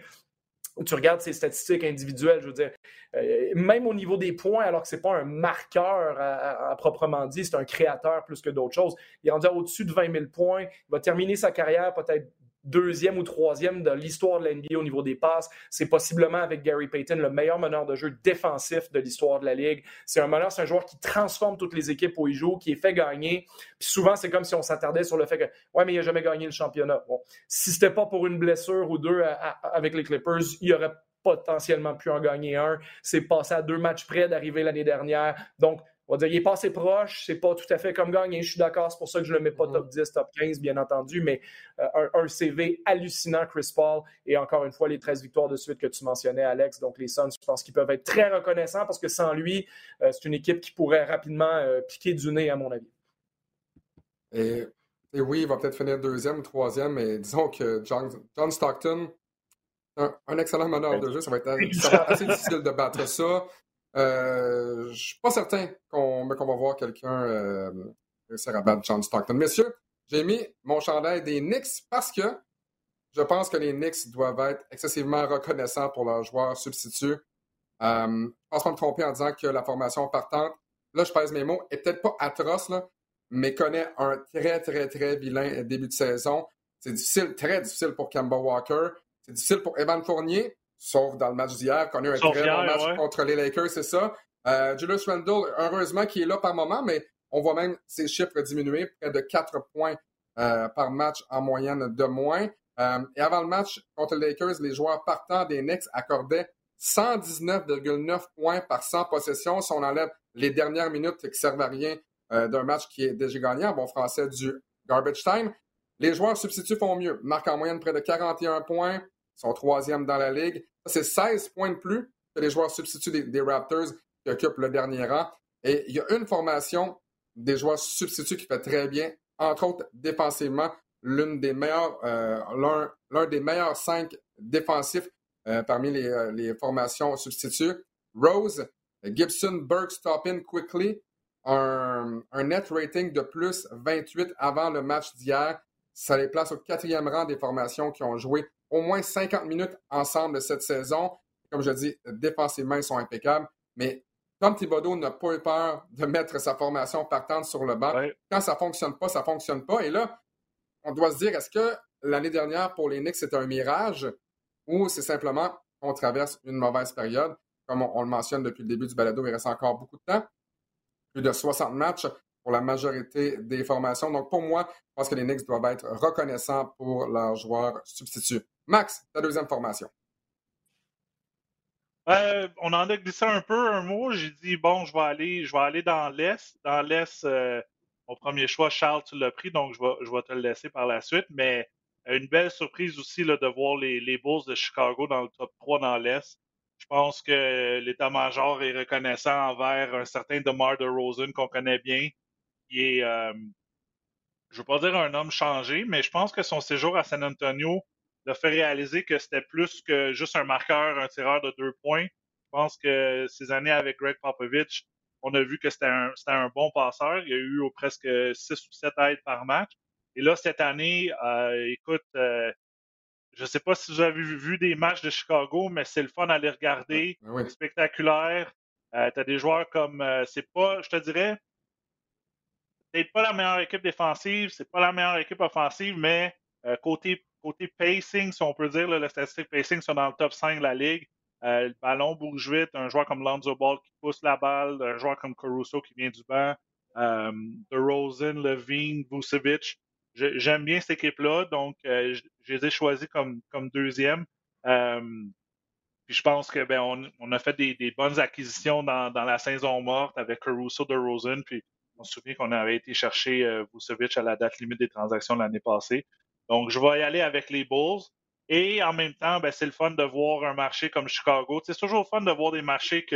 tu regardes ses statistiques individuelles, je veux dire, euh, même au niveau des points, alors que ce n'est pas un marqueur à, proprement dit, c'est un créateur plus que d'autres choses. Il est rendu au-dessus de 20 000 points. Il va terminer sa carrière peut-être deuxième ou troisième de l'histoire de l'NBA au niveau des passes. C'est possiblement avec Gary Payton le meilleur meneur de jeu défensif de l'histoire de la Ligue. C'est un meneur, c'est un joueur qui transforme toutes les équipes où il joue, qui est fait gagner. Puis souvent, c'est comme si on s'attardait sur le fait que, ouais, mais il n'a jamais gagné le championnat. Bon, si c'était pas pour une blessure ou deux avec les Clippers, il aurait potentiellement pu en gagner un. C'est passé à deux matchs près d'arriver l'année dernière. Donc, on va dire, il est passé proche, c'est pas tout à fait comme gagné, je suis d'accord, c'est pour ça que je le mets pas top 10, top 15, bien entendu, mais euh, un, CV hallucinant, Chris Paul, et encore une fois, les 13 victoires de suite que tu mentionnais, Alex, donc les Suns, je pense qu'ils peuvent être très reconnaissants parce que sans lui, euh, c'est une équipe qui pourrait rapidement euh, piquer du nez, à mon avis. Et, oui, il va peut-être finir deuxième ou troisième, mais disons que John, Stockton, un, excellent meneur de jeu, ça va être assez difficile de battre ça. Euh, je suis pas certain qu'on va voir quelqu'un euh, à John Stockton. Messieurs, j'ai mis mon chandail des Knicks parce que je pense que les Knicks doivent être excessivement reconnaissants pour leurs joueurs substituts. Euh, je pense pas me tromper en disant que la formation partante, là je pèse mes mots, est peut-être pas atroce, là, mais connaît un très, très, très vilain début de saison. C'est difficile, très difficile pour Kemba Walker. C'est difficile pour Evan Fournier sauf dans le match d'hier, qu'on a eu un très bon match contre les Lakers, c'est ça. Euh, Julius Randle, heureusement qu'il est là par moment, mais on voit même ses chiffres diminuer, près de 4 points euh, par match en moyenne de moins. Euh, et avant le match contre les Lakers, les joueurs partants des Knicks accordaient 119,9 points par 100 possessions. Si on enlève les dernières minutes qui servent à rien d'un match qui est déjà gagné, en bon français, du garbage time, les joueurs substituts font mieux. Marquent en moyenne près de 41 points, sont troisième dans la ligue. C'est 16 points de plus que les joueurs substituts des, Raptors qui occupent le dernier rang. Et il y a une formation des joueurs substituts qui fait très bien, entre autres défensivement, l'une des euh, l'un, des meilleurs cinq défensifs euh, parmi les, euh, les, formations substituts. Rose, Gibson, Burke, Stoppin, Quickly, un, net rating de plus 28 avant le match d'hier. Ça les place au quatrième rang des formations qui ont joué au moins 50 minutes ensemble cette saison. Comme je dis, défensivement, ils sont impeccables. Mais Tom Thibodeau n'a pas eu peur de mettre sa formation partante sur le banc. Quand ça ne fonctionne pas, ça ne fonctionne pas. Et là, on doit se dire, est-ce que l'année dernière, pour les Knicks, c'était un mirage ou c'est simplement qu'on traverse une mauvaise période? Comme on, le mentionne depuis le début du balado, il reste encore beaucoup de temps. Plus de 60 matchs pour la majorité des formations. Donc, pour moi, je pense que les Knicks doivent être reconnaissants pour leurs joueurs substituts. Max, ta deuxième formation. Euh, on en a glissé un peu un mot. J'ai dit bon, je vais aller, je vais aller dans l'Est. Dans l'Est, euh, mon premier choix, Charles, tu l'as pris, donc je vais, je vais te le laisser par la suite. Mais euh, une belle surprise aussi là, de voir les, les Bulls de Chicago dans le top 3 dans l'Est. Je pense que l'état-major est reconnaissant envers un certain DeMar DeRozan qu'on connaît bien, qui est, je ne veux pas dire un homme changé, mais je pense que son séjour à San Antonio l'a fait réaliser que c'était plus que juste un marqueur, un tireur de deux points. Je pense que ces années avec Greg Popovich, on a vu que c'était un, un, bon passeur. Il y a eu presque six ou sept aides par match. Et là, cette année, euh, écoute, euh, je ne sais pas si vous avez vu, des matchs de Chicago, mais c'est le fun à les regarder. Oui. Spectaculaire. Euh, tu as des joueurs comme, c'est pas, je te dirais, peut-être pas la meilleure équipe défensive, c'est pas la meilleure équipe offensive, mais côté côté pacing, si on peut dire, le statistique pacing sont dans le top 5 de la ligue. Euh, le ballon bouge vite. Un joueur comme Lonzo Ball qui pousse la balle. Un joueur comme Caruso qui vient du banc. Euh, DeRozan, Levine, Vucevic. J'aime bien cette équipe-là, donc euh, je les ai choisis comme, deuxième. Euh, puis je pense que ben, on, a fait des, bonnes acquisitions dans, la saison morte avec Caruso, DeRozan. Puis on se souvient qu'on avait été chercher Vucevic à la date limite des transactions l'année passée. Donc, je vais y aller avec les Bulls. Et en même temps, ben, c'est le fun de voir un marché comme Chicago. C'est toujours fun de voir des marchés qui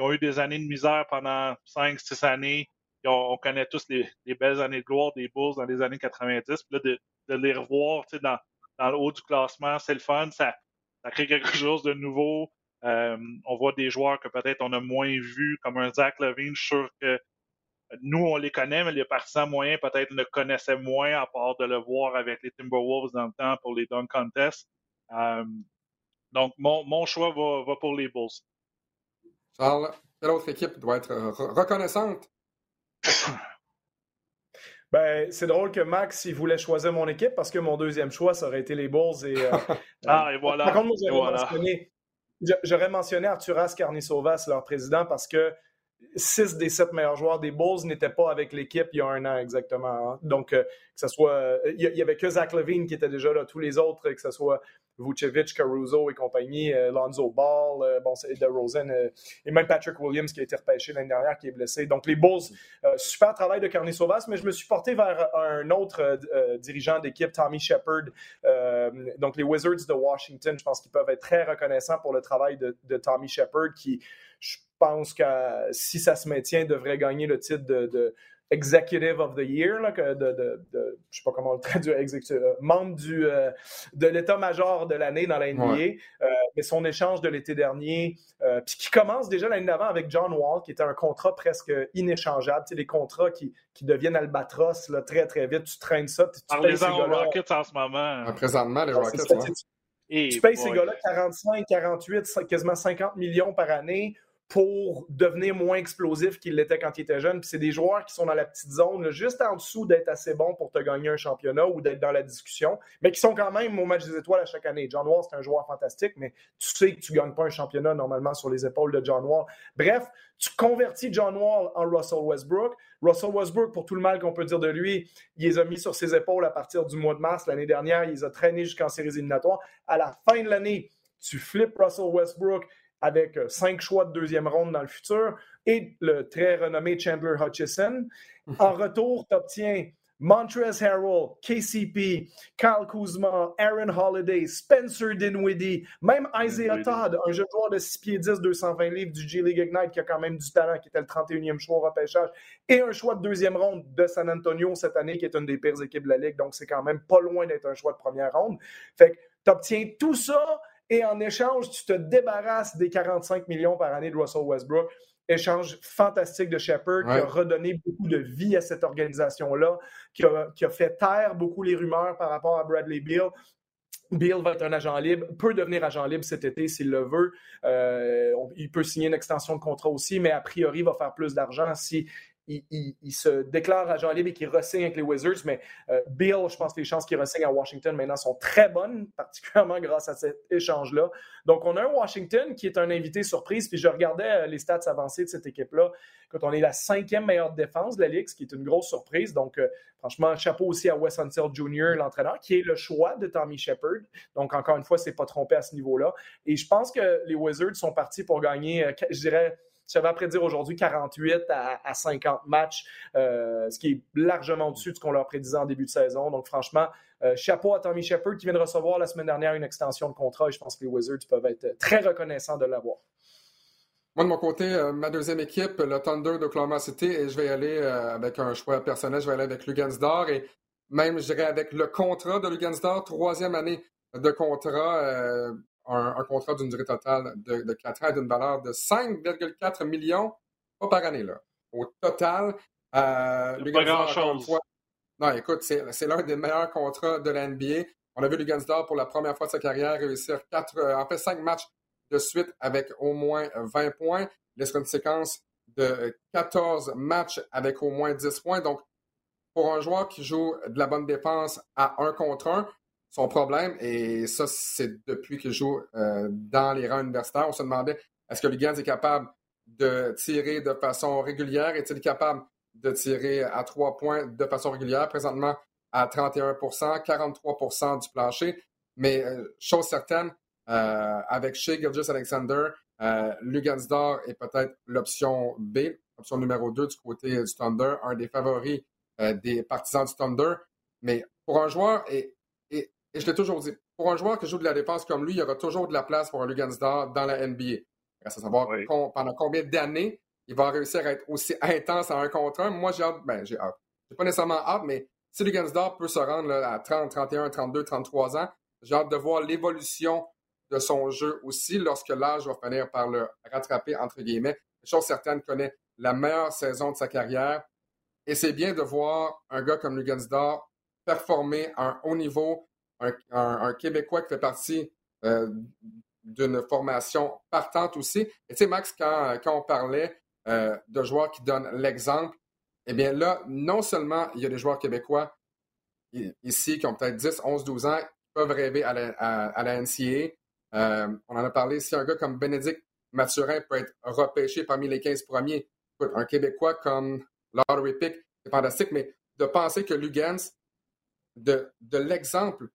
ont eu des années de misère pendant 5-6 années. On, connaît tous les, belles années de gloire des Bulls dans les années 90. Puis là, de, les revoir dans, dans, le haut du classement, c'est le fun. Ça, crée quelque chose de nouveau. Euh, on voit des joueurs que peut-être on a moins vus, comme un Zach Levine. Je sûr que nous, on les connaît, mais les partisans moyens peut-être le connaissaient moins, à part de le voir avec les Timberwolves dans le temps pour les dunk contests. Euh, donc, mon, mon choix va, va, pour les Bulls. Charles, quelle autre équipe doit être reconnaissante? Ben, c'est drôle que Max, il voulait choisir mon équipe parce que mon deuxième choix, ça aurait été les Bulls. Et, euh, ah, et voilà. Par contre, j'aurais mentionné, mentionné Arturas Carnisovas, leur président, parce que six des sept meilleurs joueurs des Bulls n'étaient pas avec l'équipe il y a un an exactement. Hein. Donc, euh, que ce soit. Euh, il n'y avait que Zach Levine qui était déjà là. Tous les autres, que ce soit Vucevic, Caruso et compagnie, euh, Lonzo Ball, bon, DeRozan, et même Patrick Williams qui a été repêché l'année dernière, qui est blessé. Donc, les Bulls, super travail de Carney Sauvas, mais je me suis porté vers un autre dirigeant d'équipe, Tommy Shepard. donc, les Wizards de Washington, je pense qu'ils peuvent être très reconnaissants pour le travail de, de Tommy Shepard qui pense que si ça se maintient, devrait gagner le titre de, Executive of the Year, là, de, de, je ne sais pas comment le traduire, euh, membre du, euh, de l'état-major de l'année dans la NBA. Euh, mais son échange de l'été dernier, puis qui commence déjà l'année d'avant avec John Wall, qui était un contrat presque inéchangeable. Tu sais, des contrats qui, qui deviennent albatros là, très, très vite. Tu traînes ça. Tu Parlez-en aux Rockets en ce moment. présentement, les Rockets, tu payes ces gars-là 45, 48, quasiment 50 millions par année pour devenir moins explosif qu'il l'était quand il était jeune. c'est des joueurs qui sont dans la petite zone, juste en dessous d'être assez bons pour te gagner un championnat ou d'être dans la discussion, mais qui sont quand même au match des étoiles à chaque année. John Wall, c'est un joueur fantastique, mais tu sais que tu ne gagnes pas un championnat normalement sur les épaules de John Wall. Bref, tu convertis John Wall en Russell Westbrook. Russell Westbrook, pour tout le mal qu'on peut dire de lui, il les a mis sur ses épaules à partir du mois de mars. L'année dernière, il les a traînés jusqu'en séries éliminatoires. À la fin de l'année, tu flippes Russell Westbrook avec euh, cinq choix de deuxième ronde dans le futur et le très renommé Chandler Hutchison. En retour, tu obtiens Montrez Harrell, KCP, Kyle Kuzma, Aaron Holiday, Spencer Dinwiddie, même Isaiah Todd, un jeune joueur de 6 pieds 10, 220 livres du G-League Ignite qui a quand même du talent, qui était le 31e choix au repêchage, et un choix de deuxième ronde de San Antonio cette année, qui est une des pires équipes de la Ligue. Donc, c'est quand même pas loin d'être un choix de première ronde. Fait que tu obtiens tout ça et en échange, tu te débarrasses des 45 millions par année de Russell Westbrook échange fantastique de Shepard qui a redonné beaucoup de vie à cette organisation-là, qui a, fait taire beaucoup les rumeurs par rapport à Bradley Beal. Beal va être un agent libre, peut devenir agent libre cet été s'il le veut. Euh, il peut signer une extension de contrat aussi, mais a priori, il va faire plus d'argent si il, se déclare agent libre et qu'il ressigne avec les Wizards. Mais euh, Bill, je pense que les chances qu'il ressigne à Washington maintenant sont très bonnes, particulièrement grâce à cet échange-là. Donc, on a un Washington qui est un invité surprise. Puis je regardais euh, les stats avancées de cette équipe-là. Quand on est la cinquième meilleure défense de la Ligue, ce qui est une grosse surprise. Donc, euh, franchement, chapeau aussi à Wes Unseld Jr., l'entraîneur, qui est le choix de Tommy Shepard. Donc, encore une fois, c'est pas trompé à ce niveau-là. Et je pense que les Wizards sont partis pour gagner, je dirais, j'avais à dire aujourd'hui 48 à, 50 matchs, euh, ce qui est largement au-dessus de ce qu'on leur prédisait en début de saison. Donc, franchement, euh, chapeau à Tommy Shepard qui vient de recevoir la semaine dernière une extension de contrat et je pense que les Wizards peuvent être très reconnaissants de l'avoir. Moi, de mon côté, euh, ma deuxième équipe, le Thunder d'Oklahoma City, et je vais aller avec un choix personnel, je vais aller avec Lugansdor et même, je dirais, avec le contrat de Lugansdor, troisième année de contrat un, contrat d'une durée totale de, 4 ans d'une valeur de 5,4 millions, pas par année, là. Au total, euh, pas grand-chose. Non, écoute, c'est l'un des meilleurs contrats de la NBA. On a vu Lugansdor pour la première fois de sa carrière réussir quatre, euh, en fait, cinq matchs de suite avec au moins 20 points. Il une séquence de 14 matchs avec au moins 10 points. Donc, pour un joueur qui joue de la bonne défense à 1 contre 1, son problème, et ça, c'est depuis qu'il joue euh, dans les rangs universitaires, on se demandait est-ce que Lugans est capable de tirer de façon régulière? Est-il capable de tirer à trois points de façon régulière? Présentement, à 31% 43% du plancher. Mais euh, chose certaine, euh, avec Shea Gilgis Alexander, euh, Lugansdor est peut-être l'option B, option numéro 2 du côté du Thunder, un des favoris des partisans du Thunder. Mais pour un joueur, et et je l'ai toujours dit, pour un joueur qui joue de la défense comme lui, il y aura toujours de la place pour un Lugansdor dans la NBA. Reste à savoir pendant combien d'années il va réussir à être aussi intense à un contre un. Moi, j'ai hâte, ben, j'ai hâte. J'ai pas nécessairement hâte, mais si Lugansdor peut se rendre à 30, 31, 32, 33 ans, j'ai hâte de voir l'évolution de son jeu aussi lorsque l'âge va finir par le rattraper, entre guillemets. Chose certaine, connaît la meilleure saison de sa carrière. Et c'est bien de voir un gars comme Lugansdor performer à un haut niveau, un, Québécois qui fait partie euh, d'une formation partante aussi. Et tu sais, Max, quand, on parlait euh, de joueurs qui donnent l'exemple, eh bien là, non seulement il y a des joueurs québécois ici qui ont peut-être 10, 11, 12 ans qui peuvent rêver à la, à, NCA. Euh, on en a parlé, si un gars comme Bénédicte Mathurin peut être repêché parmi les 15 premiers, un Québécois comme Lottery Pick, c'est fantastique, mais de penser que Lugans, de, de l'exemple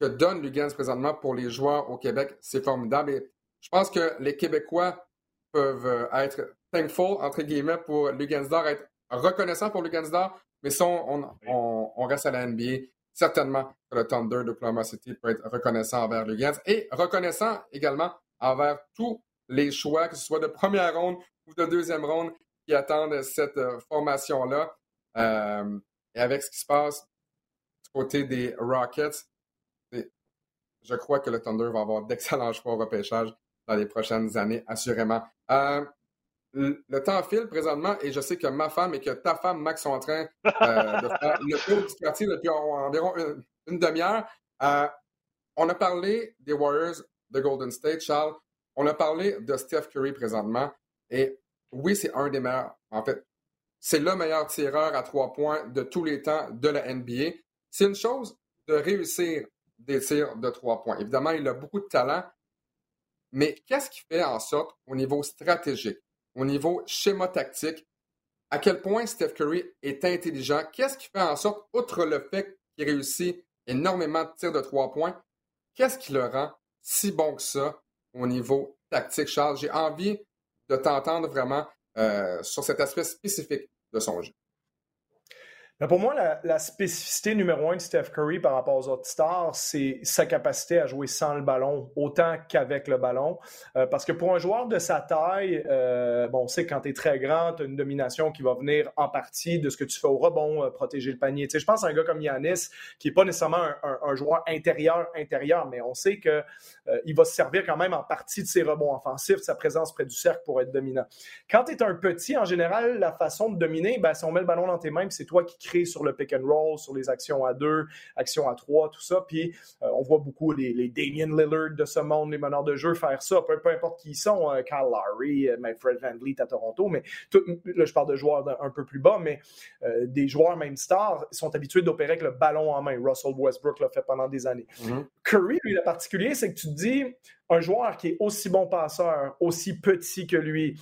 que donne Lugans présentement pour les joueurs au Québec, c'est formidable. Et je pense que les Québécois peuvent euh, être thankful, entre guillemets, pour Lugansdor, être reconnaissants pour Lugansdor, mais si on, on, reste à la NBA, certainement que le Thunder d'Oklahoma City peut être reconnaissant envers Lugans et reconnaissant également envers tous les choix, que ce soit de première ronde ou de deuxième ronde, qui attendent cette euh, formation-là. Euh, et avec ce qui se passe du côté des Rockets, je crois que le Thunder va avoir d'excellents choix au repêchage dans les prochaines années, assurément. Euh, le temps file présentement et je sais que ma femme et que ta femme, Max, sont en train euh, de faire le tour du quartier depuis environ une, demi-heure. Euh, on a parlé des Warriors de Golden State, Charles. On a parlé de Steph Curry présentement. Et oui, c'est un des meilleurs. En fait, c'est le meilleur tireur à trois points de tous les temps de la NBA. C'est une chose de réussir des tirs de trois points. Évidemment, il a beaucoup de talent, mais qu'est-ce qui fait en sorte, au niveau stratégique, au niveau schéma tactique, à quel point Steph Curry est intelligent? Qu'est-ce qui fait en sorte, outre le fait qu'il réussit énormément de tirs de trois points, qu'est-ce qui le rend si bon que ça au niveau tactique, Charles? J'ai envie de t'entendre vraiment euh, sur cet aspect spécifique de son jeu. Ben, pour moi, la, spécificité numéro un de Steph Curry par rapport aux autres stars, c'est sa capacité à jouer sans le ballon, autant qu'avec le ballon. Euh, parce que pour un joueur de sa taille, euh, bon, on sait que quand tu es très grand, tu as une domination qui va venir en partie de ce que tu fais au rebond, euh, protéger le panier. Je pense à un gars comme Yanis, qui n'est pas nécessairement un, joueur intérieur-intérieur, mais on sait qu'il il va se servir quand même en partie de ses rebonds offensifs, de sa présence près du cercle pour être dominant. Quand tu es un petit, en général, la façon de dominer, ben, si on met le ballon dans tes mains, c'est toi qui sur le pick and roll, sur les actions à deux, actions à trois, tout ça. Puis euh, on voit beaucoup les, les, Damien Lillard de ce monde, les meneurs de jeu faire ça, peu, importe qui ils sont, euh, Kyle Lowry, euh, Fred Van Vliet à Toronto, mais là je parle de joueurs un peu plus bas, mais des joueurs même stars sont habitués d'opérer avec le ballon en main. Russell Westbrook l'a fait pendant des années. Mm-hmm. Curry, lui, le particulier, c'est que tu te dis, un joueur qui est aussi bon passeur, aussi petit que lui,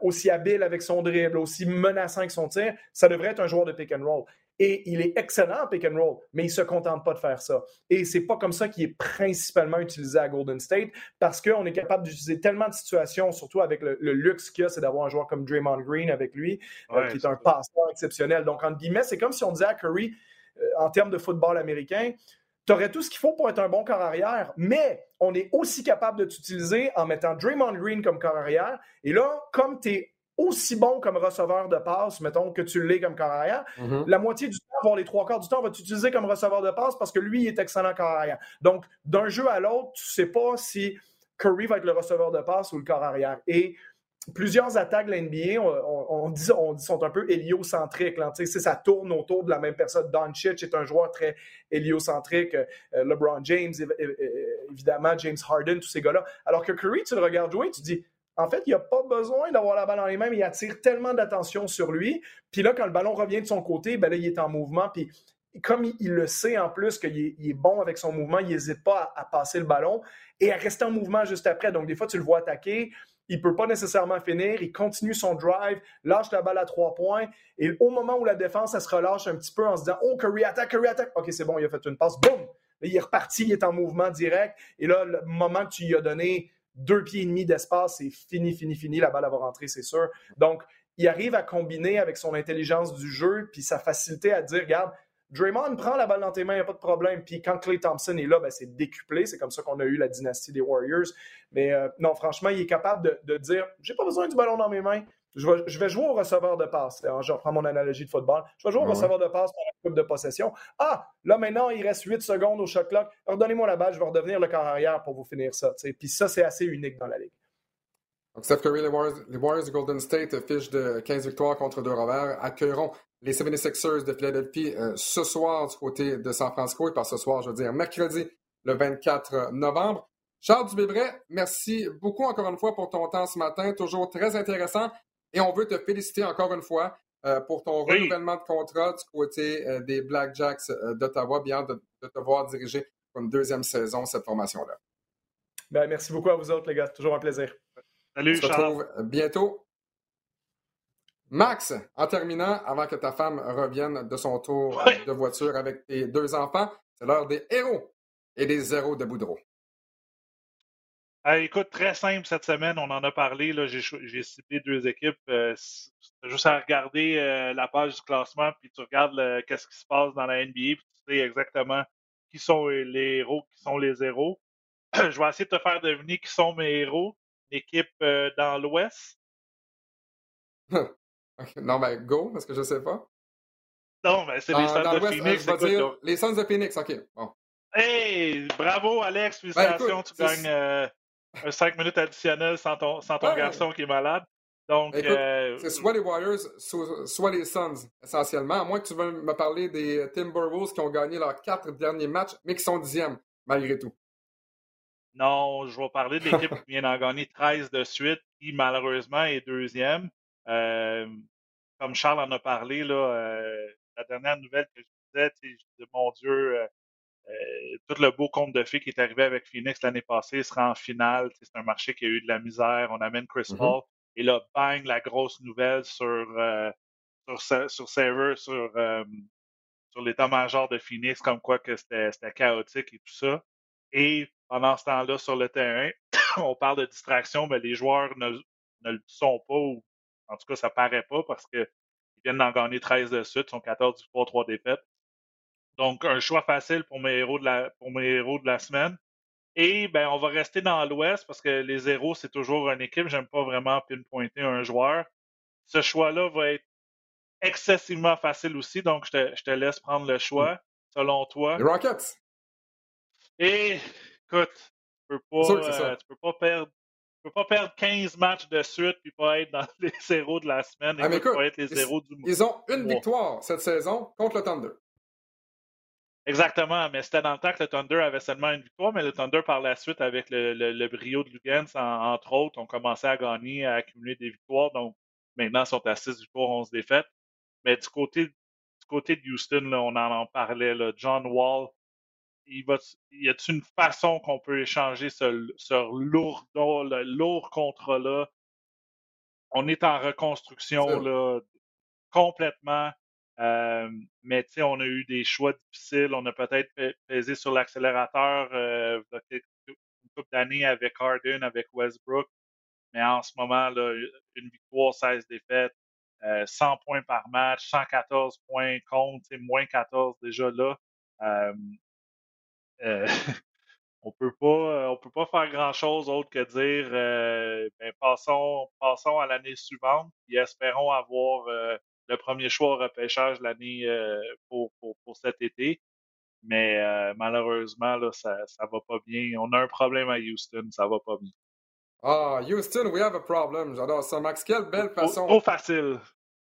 aussi habile avec son dribble, aussi menaçant que son tir, ça devrait être un joueur de pick and roll. Et il est excellent en pick and roll, mais il ne se contente pas de faire ça. Et c'est pas comme ça qu'il est principalement utilisé à Golden State, parce qu'on est capable d'utiliser tellement de situations, surtout avec le, luxe qu'il y a, c'est d'avoir un joueur comme Draymond Green avec lui, euh, qui est, un passeur exceptionnel. Donc, entre guillemets, c'est comme si on disait à Curry, euh, en termes de football américain, tu aurais tout ce qu'il faut pour être un bon corps arrière, mais on est aussi capable de t'utiliser en mettant Draymond Green comme corps arrière. Et là, comme tu es aussi bon comme receveur de passe, mettons, que tu l'es comme carrière, mm-hmm. la moitié du temps, voire les trois quarts du temps, on va t'utiliser comme receveur de passe parce que lui, il est excellent carrière. Donc, d'un jeu à l'autre, tu ne sais pas si Curry va être le receveur de passe ou le corps arrière. Et plusieurs attaques de on, dit, on dit sont un peu héliocentriques. Ça tourne autour de la même personne. Doncic est un joueur très héliocentrique. Euh, LeBron James, évidemment, James Harden, tous ces gars-là. Alors que Curry, tu le regardes jouer, tu dis en fait, il n'a pas besoin d'avoir la balle dans les mains, mais il attire tellement d'attention sur lui. Puis là, quand le ballon revient de son côté, ben là, il est en mouvement. Puis comme il, le sait en plus qu'il est, bon avec son mouvement, il n'hésite pas à, passer le ballon et à rester en mouvement juste après. Donc, des fois, tu le vois attaquer. Il ne peut pas nécessairement finir. Il continue son drive, lâche la balle à trois points. Et au moment où la défense, elle se relâche un petit peu en se disant Oh, Curry attaque, Curry attaque. OK, c'est bon, il a fait une passe. Boum! il est reparti, il est en mouvement direct. Et là, le moment que tu lui as donné deux pieds et demi d'espace, c'est fini, fini, fini, la balle va rentrer, c'est sûr. Donc, il arrive à combiner avec son intelligence du jeu, puis sa facilité à dire, regarde, Draymond prend la balle dans tes mains, il n'y a pas de problème. Puis quand Clay Thompson est là, ben, c'est décuplé. C'est comme ça qu'on a eu la dynastie des Warriors. Mais euh, non, franchement, il est capable de, de dire j'ai pas besoin du ballon dans mes mains. Je vais, jouer au receveur de passe. Je reprends mon analogie de football. Je vais jouer au receveur de passe pour la coupe de possession. Ah, là maintenant, il reste 8 secondes au shot clock. Redonnez-moi la balle, je vais redevenir le corps arrière pour vous finir ça. Puis ça, c'est assez unique dans la ligue. Donc, Steph Curry, les Warriors, les Warriors de Golden State, fiche de 15 victoires contre 2 revers, accueilleront les 76ers de Philadelphie euh, ce soir du côté de San Francisco. Et par ce soir, je veux dire mercredi, le 24 novembre. Charles Dubébret, merci beaucoup encore une fois pour ton temps ce matin. Toujours très intéressant. Et on veut te féliciter encore une fois euh, pour ton renouvellement de contrat du côté euh, des Blackjacks euh, d'Ottawa. Bien de, te voir diriger pour une deuxième saison cette formation-là. Ben, merci beaucoup à vous autres, les gars. Toujours un plaisir. Salut, on se retrouve bientôt. Max, en terminant, avant que ta femme revienne de son tour de voiture avec tes deux enfants, c'est l'heure des héros et des zéros de Boudreau écoute, très simple cette semaine, on en a parlé. J'ai ciblé deux équipes. Euh, juste à regarder euh, la page du classement, puis tu regardes qu'est-ce qui se passe dans la NBA, puis tu sais exactement qui sont les héros, qui sont les héros. Je vais essayer de te faire deviner qui sont mes héros. L'équipe euh, dans l'Ouest. non, mais go, parce que je sais pas. Non, mais c'est les Suns de Phoenix. les Suns de Phoenix, OK. Bon. Hey, bravo Alex, ben, félicitations, tu gagnes un 5 minutes additionnel sans ton, sans ton garçon qui est malade. Donc, euh, c'est soit les Warriors, soit, les Suns, essentiellement. À moins que tu veuilles me parler des Timberwolves qui ont gagné leurs quatre derniers matchs, mais qui sont dixièmes, malgré tout. Non, je vais parler de l'équipe qui vient d'en gagner 13 de suite, qui malheureusement est deuxième. Euh, comme Charles en a parlé, là, euh, la dernière nouvelle que je disais, je disais, mon Dieu, euh, tout le beau conte de fées qui est arrivé avec Phoenix l'année passée sera en finale. C'est un marché qui a eu de la misère. On amène Chris mm-hmm. Paul. Et là, bang, la grosse nouvelle sur, euh, sur, sur Server, sur, euh, sur l'état-major de Phoenix, comme quoi que c'était chaotique et tout ça. Et pendant ce temps-là, sur le terrain, on parle de distraction, mais les joueurs ne, ne le sont pas, ou en tout cas, ça paraît pas parce que viennent d'en gagner 13 de suite, sont 14 victoires, 3 défaites. Donc, un choix facile pour mes héros de la, pour mes héros de la semaine. Et ben, on va rester dans l'Ouest parce que les héros, c'est toujours une équipe. J'aime pas vraiment pinpointer un joueur. Ce choix-là va être excessivement facile aussi, donc je te, je te laisse prendre le choix, selon toi. Les Rockets. Et écoute, tu peux pas, euh, tu peux pas perdre. Peux pas perdre 15 matchs de suite puis pas être dans les zéros de la semaine et Ah, pas être les zéros du mois. Ils ont une victoire cette saison contre le Thunder. Exactement, mais c'était dans le temps que le Thunder avait seulement une victoire, mais le Thunder, par la suite, avec le, le, le brio de Lugans, en- entre autres, ont commencé à gagner, à accumuler des victoires. Donc, maintenant, ils sont à 6 victoires, 11 défaites. Mais du côté, du côté de Houston, là, on en, en parlait, là, John Wall, il va, y a-t-il une façon qu'on peut échanger ce, ce lourd, le lourd contrat-là? On est en reconstruction, là, complètement. Euh, mais tu sais, on a eu des choix difficiles. On a peut-être pe- pesé sur l'accélérateur euh, une couple d'années avec Harden, avec Westbrook. Mais en ce moment, là, une victoire, 16 défaites, euh, 100 points par match, 114 points contre, moins 14 déjà là. Euh, euh, on peut pas, on peut pas faire grand chose autre que dire, euh, ben, passons, passons à l'année suivante et espérons avoir euh, le premier choix au repêchage l'année pour, pour, pour cet été. Mais malheureusement, là, ça, ça va pas bien. On a un problème à Houston, ça va pas bien. Ah, Houston, we have a problem. J'adore ça, Max. Quelle belle façon. trop facile.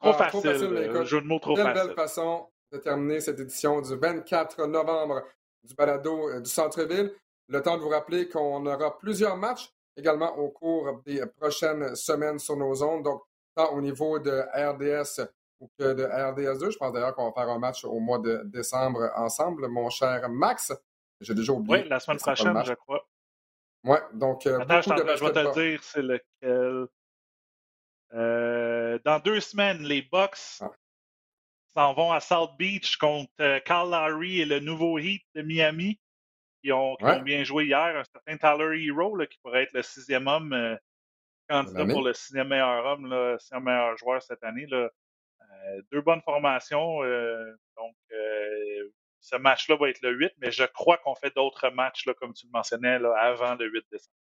Trop Ah, facile. trop facile, mais écoute, jeu de mots trop Quelle facile. belle façon de terminer cette édition du 24 novembre du balado euh, du centre-ville. Le temps de vous rappeler qu'on aura plusieurs matchs également au cours des prochaines semaines sur nos zones. Donc, tant au niveau de RDS ou que de RDS2. Je pense d'ailleurs qu'on va faire un match au mois de décembre ensemble, mon cher Max. J'ai déjà oublié. Oui, la semaine prochaine, je crois. Ouais, donc euh, Attends, je, de je vais te le dire, c'est lequel. Euh, dans deux semaines, les Bucks Ah. S'en vont à South Beach contre euh, Kyle Lowry et le nouveau Heat de Miami, qui ont, qui Ouais. ont bien joué hier. Un certain Tyler Hero, là, qui pourrait être le sixième homme, euh, candidat pour le sixième meilleur homme, le sixième meilleur joueur cette année. Là. Euh, deux bonnes formations. euh, donc, euh, ce match-là va être le 8, mais je crois qu'on fait d'autres matchs, là, comme tu le mentionnais, là, avant le 8 décembre.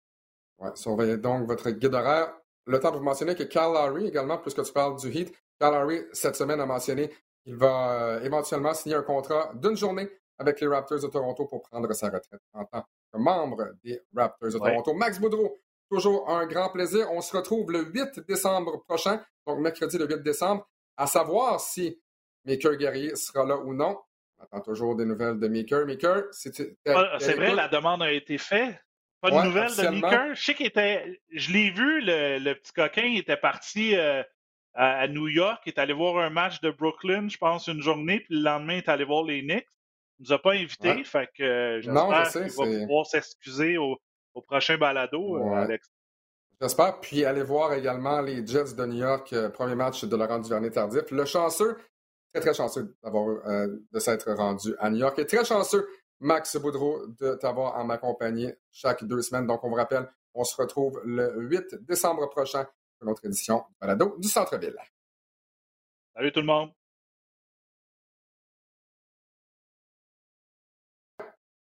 Ouais, surveillez donc votre guide horaire. Le temps de vous mentionner que Cal Lowry également, puisque tu parles du Heat, Cal Lowry, cette semaine, a mentionné qu'il va euh, éventuellement signer un contrat d'une journée avec les Raptors de Toronto pour prendre sa retraite en tant que membre des Raptors de Ouais. Toronto. Max Boudreau, toujours un grand plaisir. On se retrouve le 8 décembre prochain, donc mercredi le 8 décembre, à savoir si Maker Guerrier sera là ou non. On attend toujours des nouvelles de Maker. Maker, c'est Ah, c'est vrai, la demande a été faite. Pas de Ouais, nouvelles de. Meeker. Je sais qu'il était. Je l'ai vu, le, le petit coquin, il était parti euh, à, à New York, est allé voir un match de Brooklyn, je pense, une journée, puis le lendemain, il est allé voir les Knicks. Il nous a pas invités, Ouais. fait que euh, je j'espère sais, qu'il va pouvoir s'excuser au, au prochain balado, euh, Ouais. Alex. J'espère. Puis allez voir également les Jets de New York, euh, premier match de Laurent Duvernay-Tardif. Le chanceux, très très chanceux d'avoir euh, de s'être rendu à New York. Et très chanceux, Max Boudreau, de t'avoir en m'accompagner chaque deux semaines. Donc on vous rappelle, on se retrouve le 8 décembre prochain pour notre édition du balado du Centre-Ville. Salut tout le monde.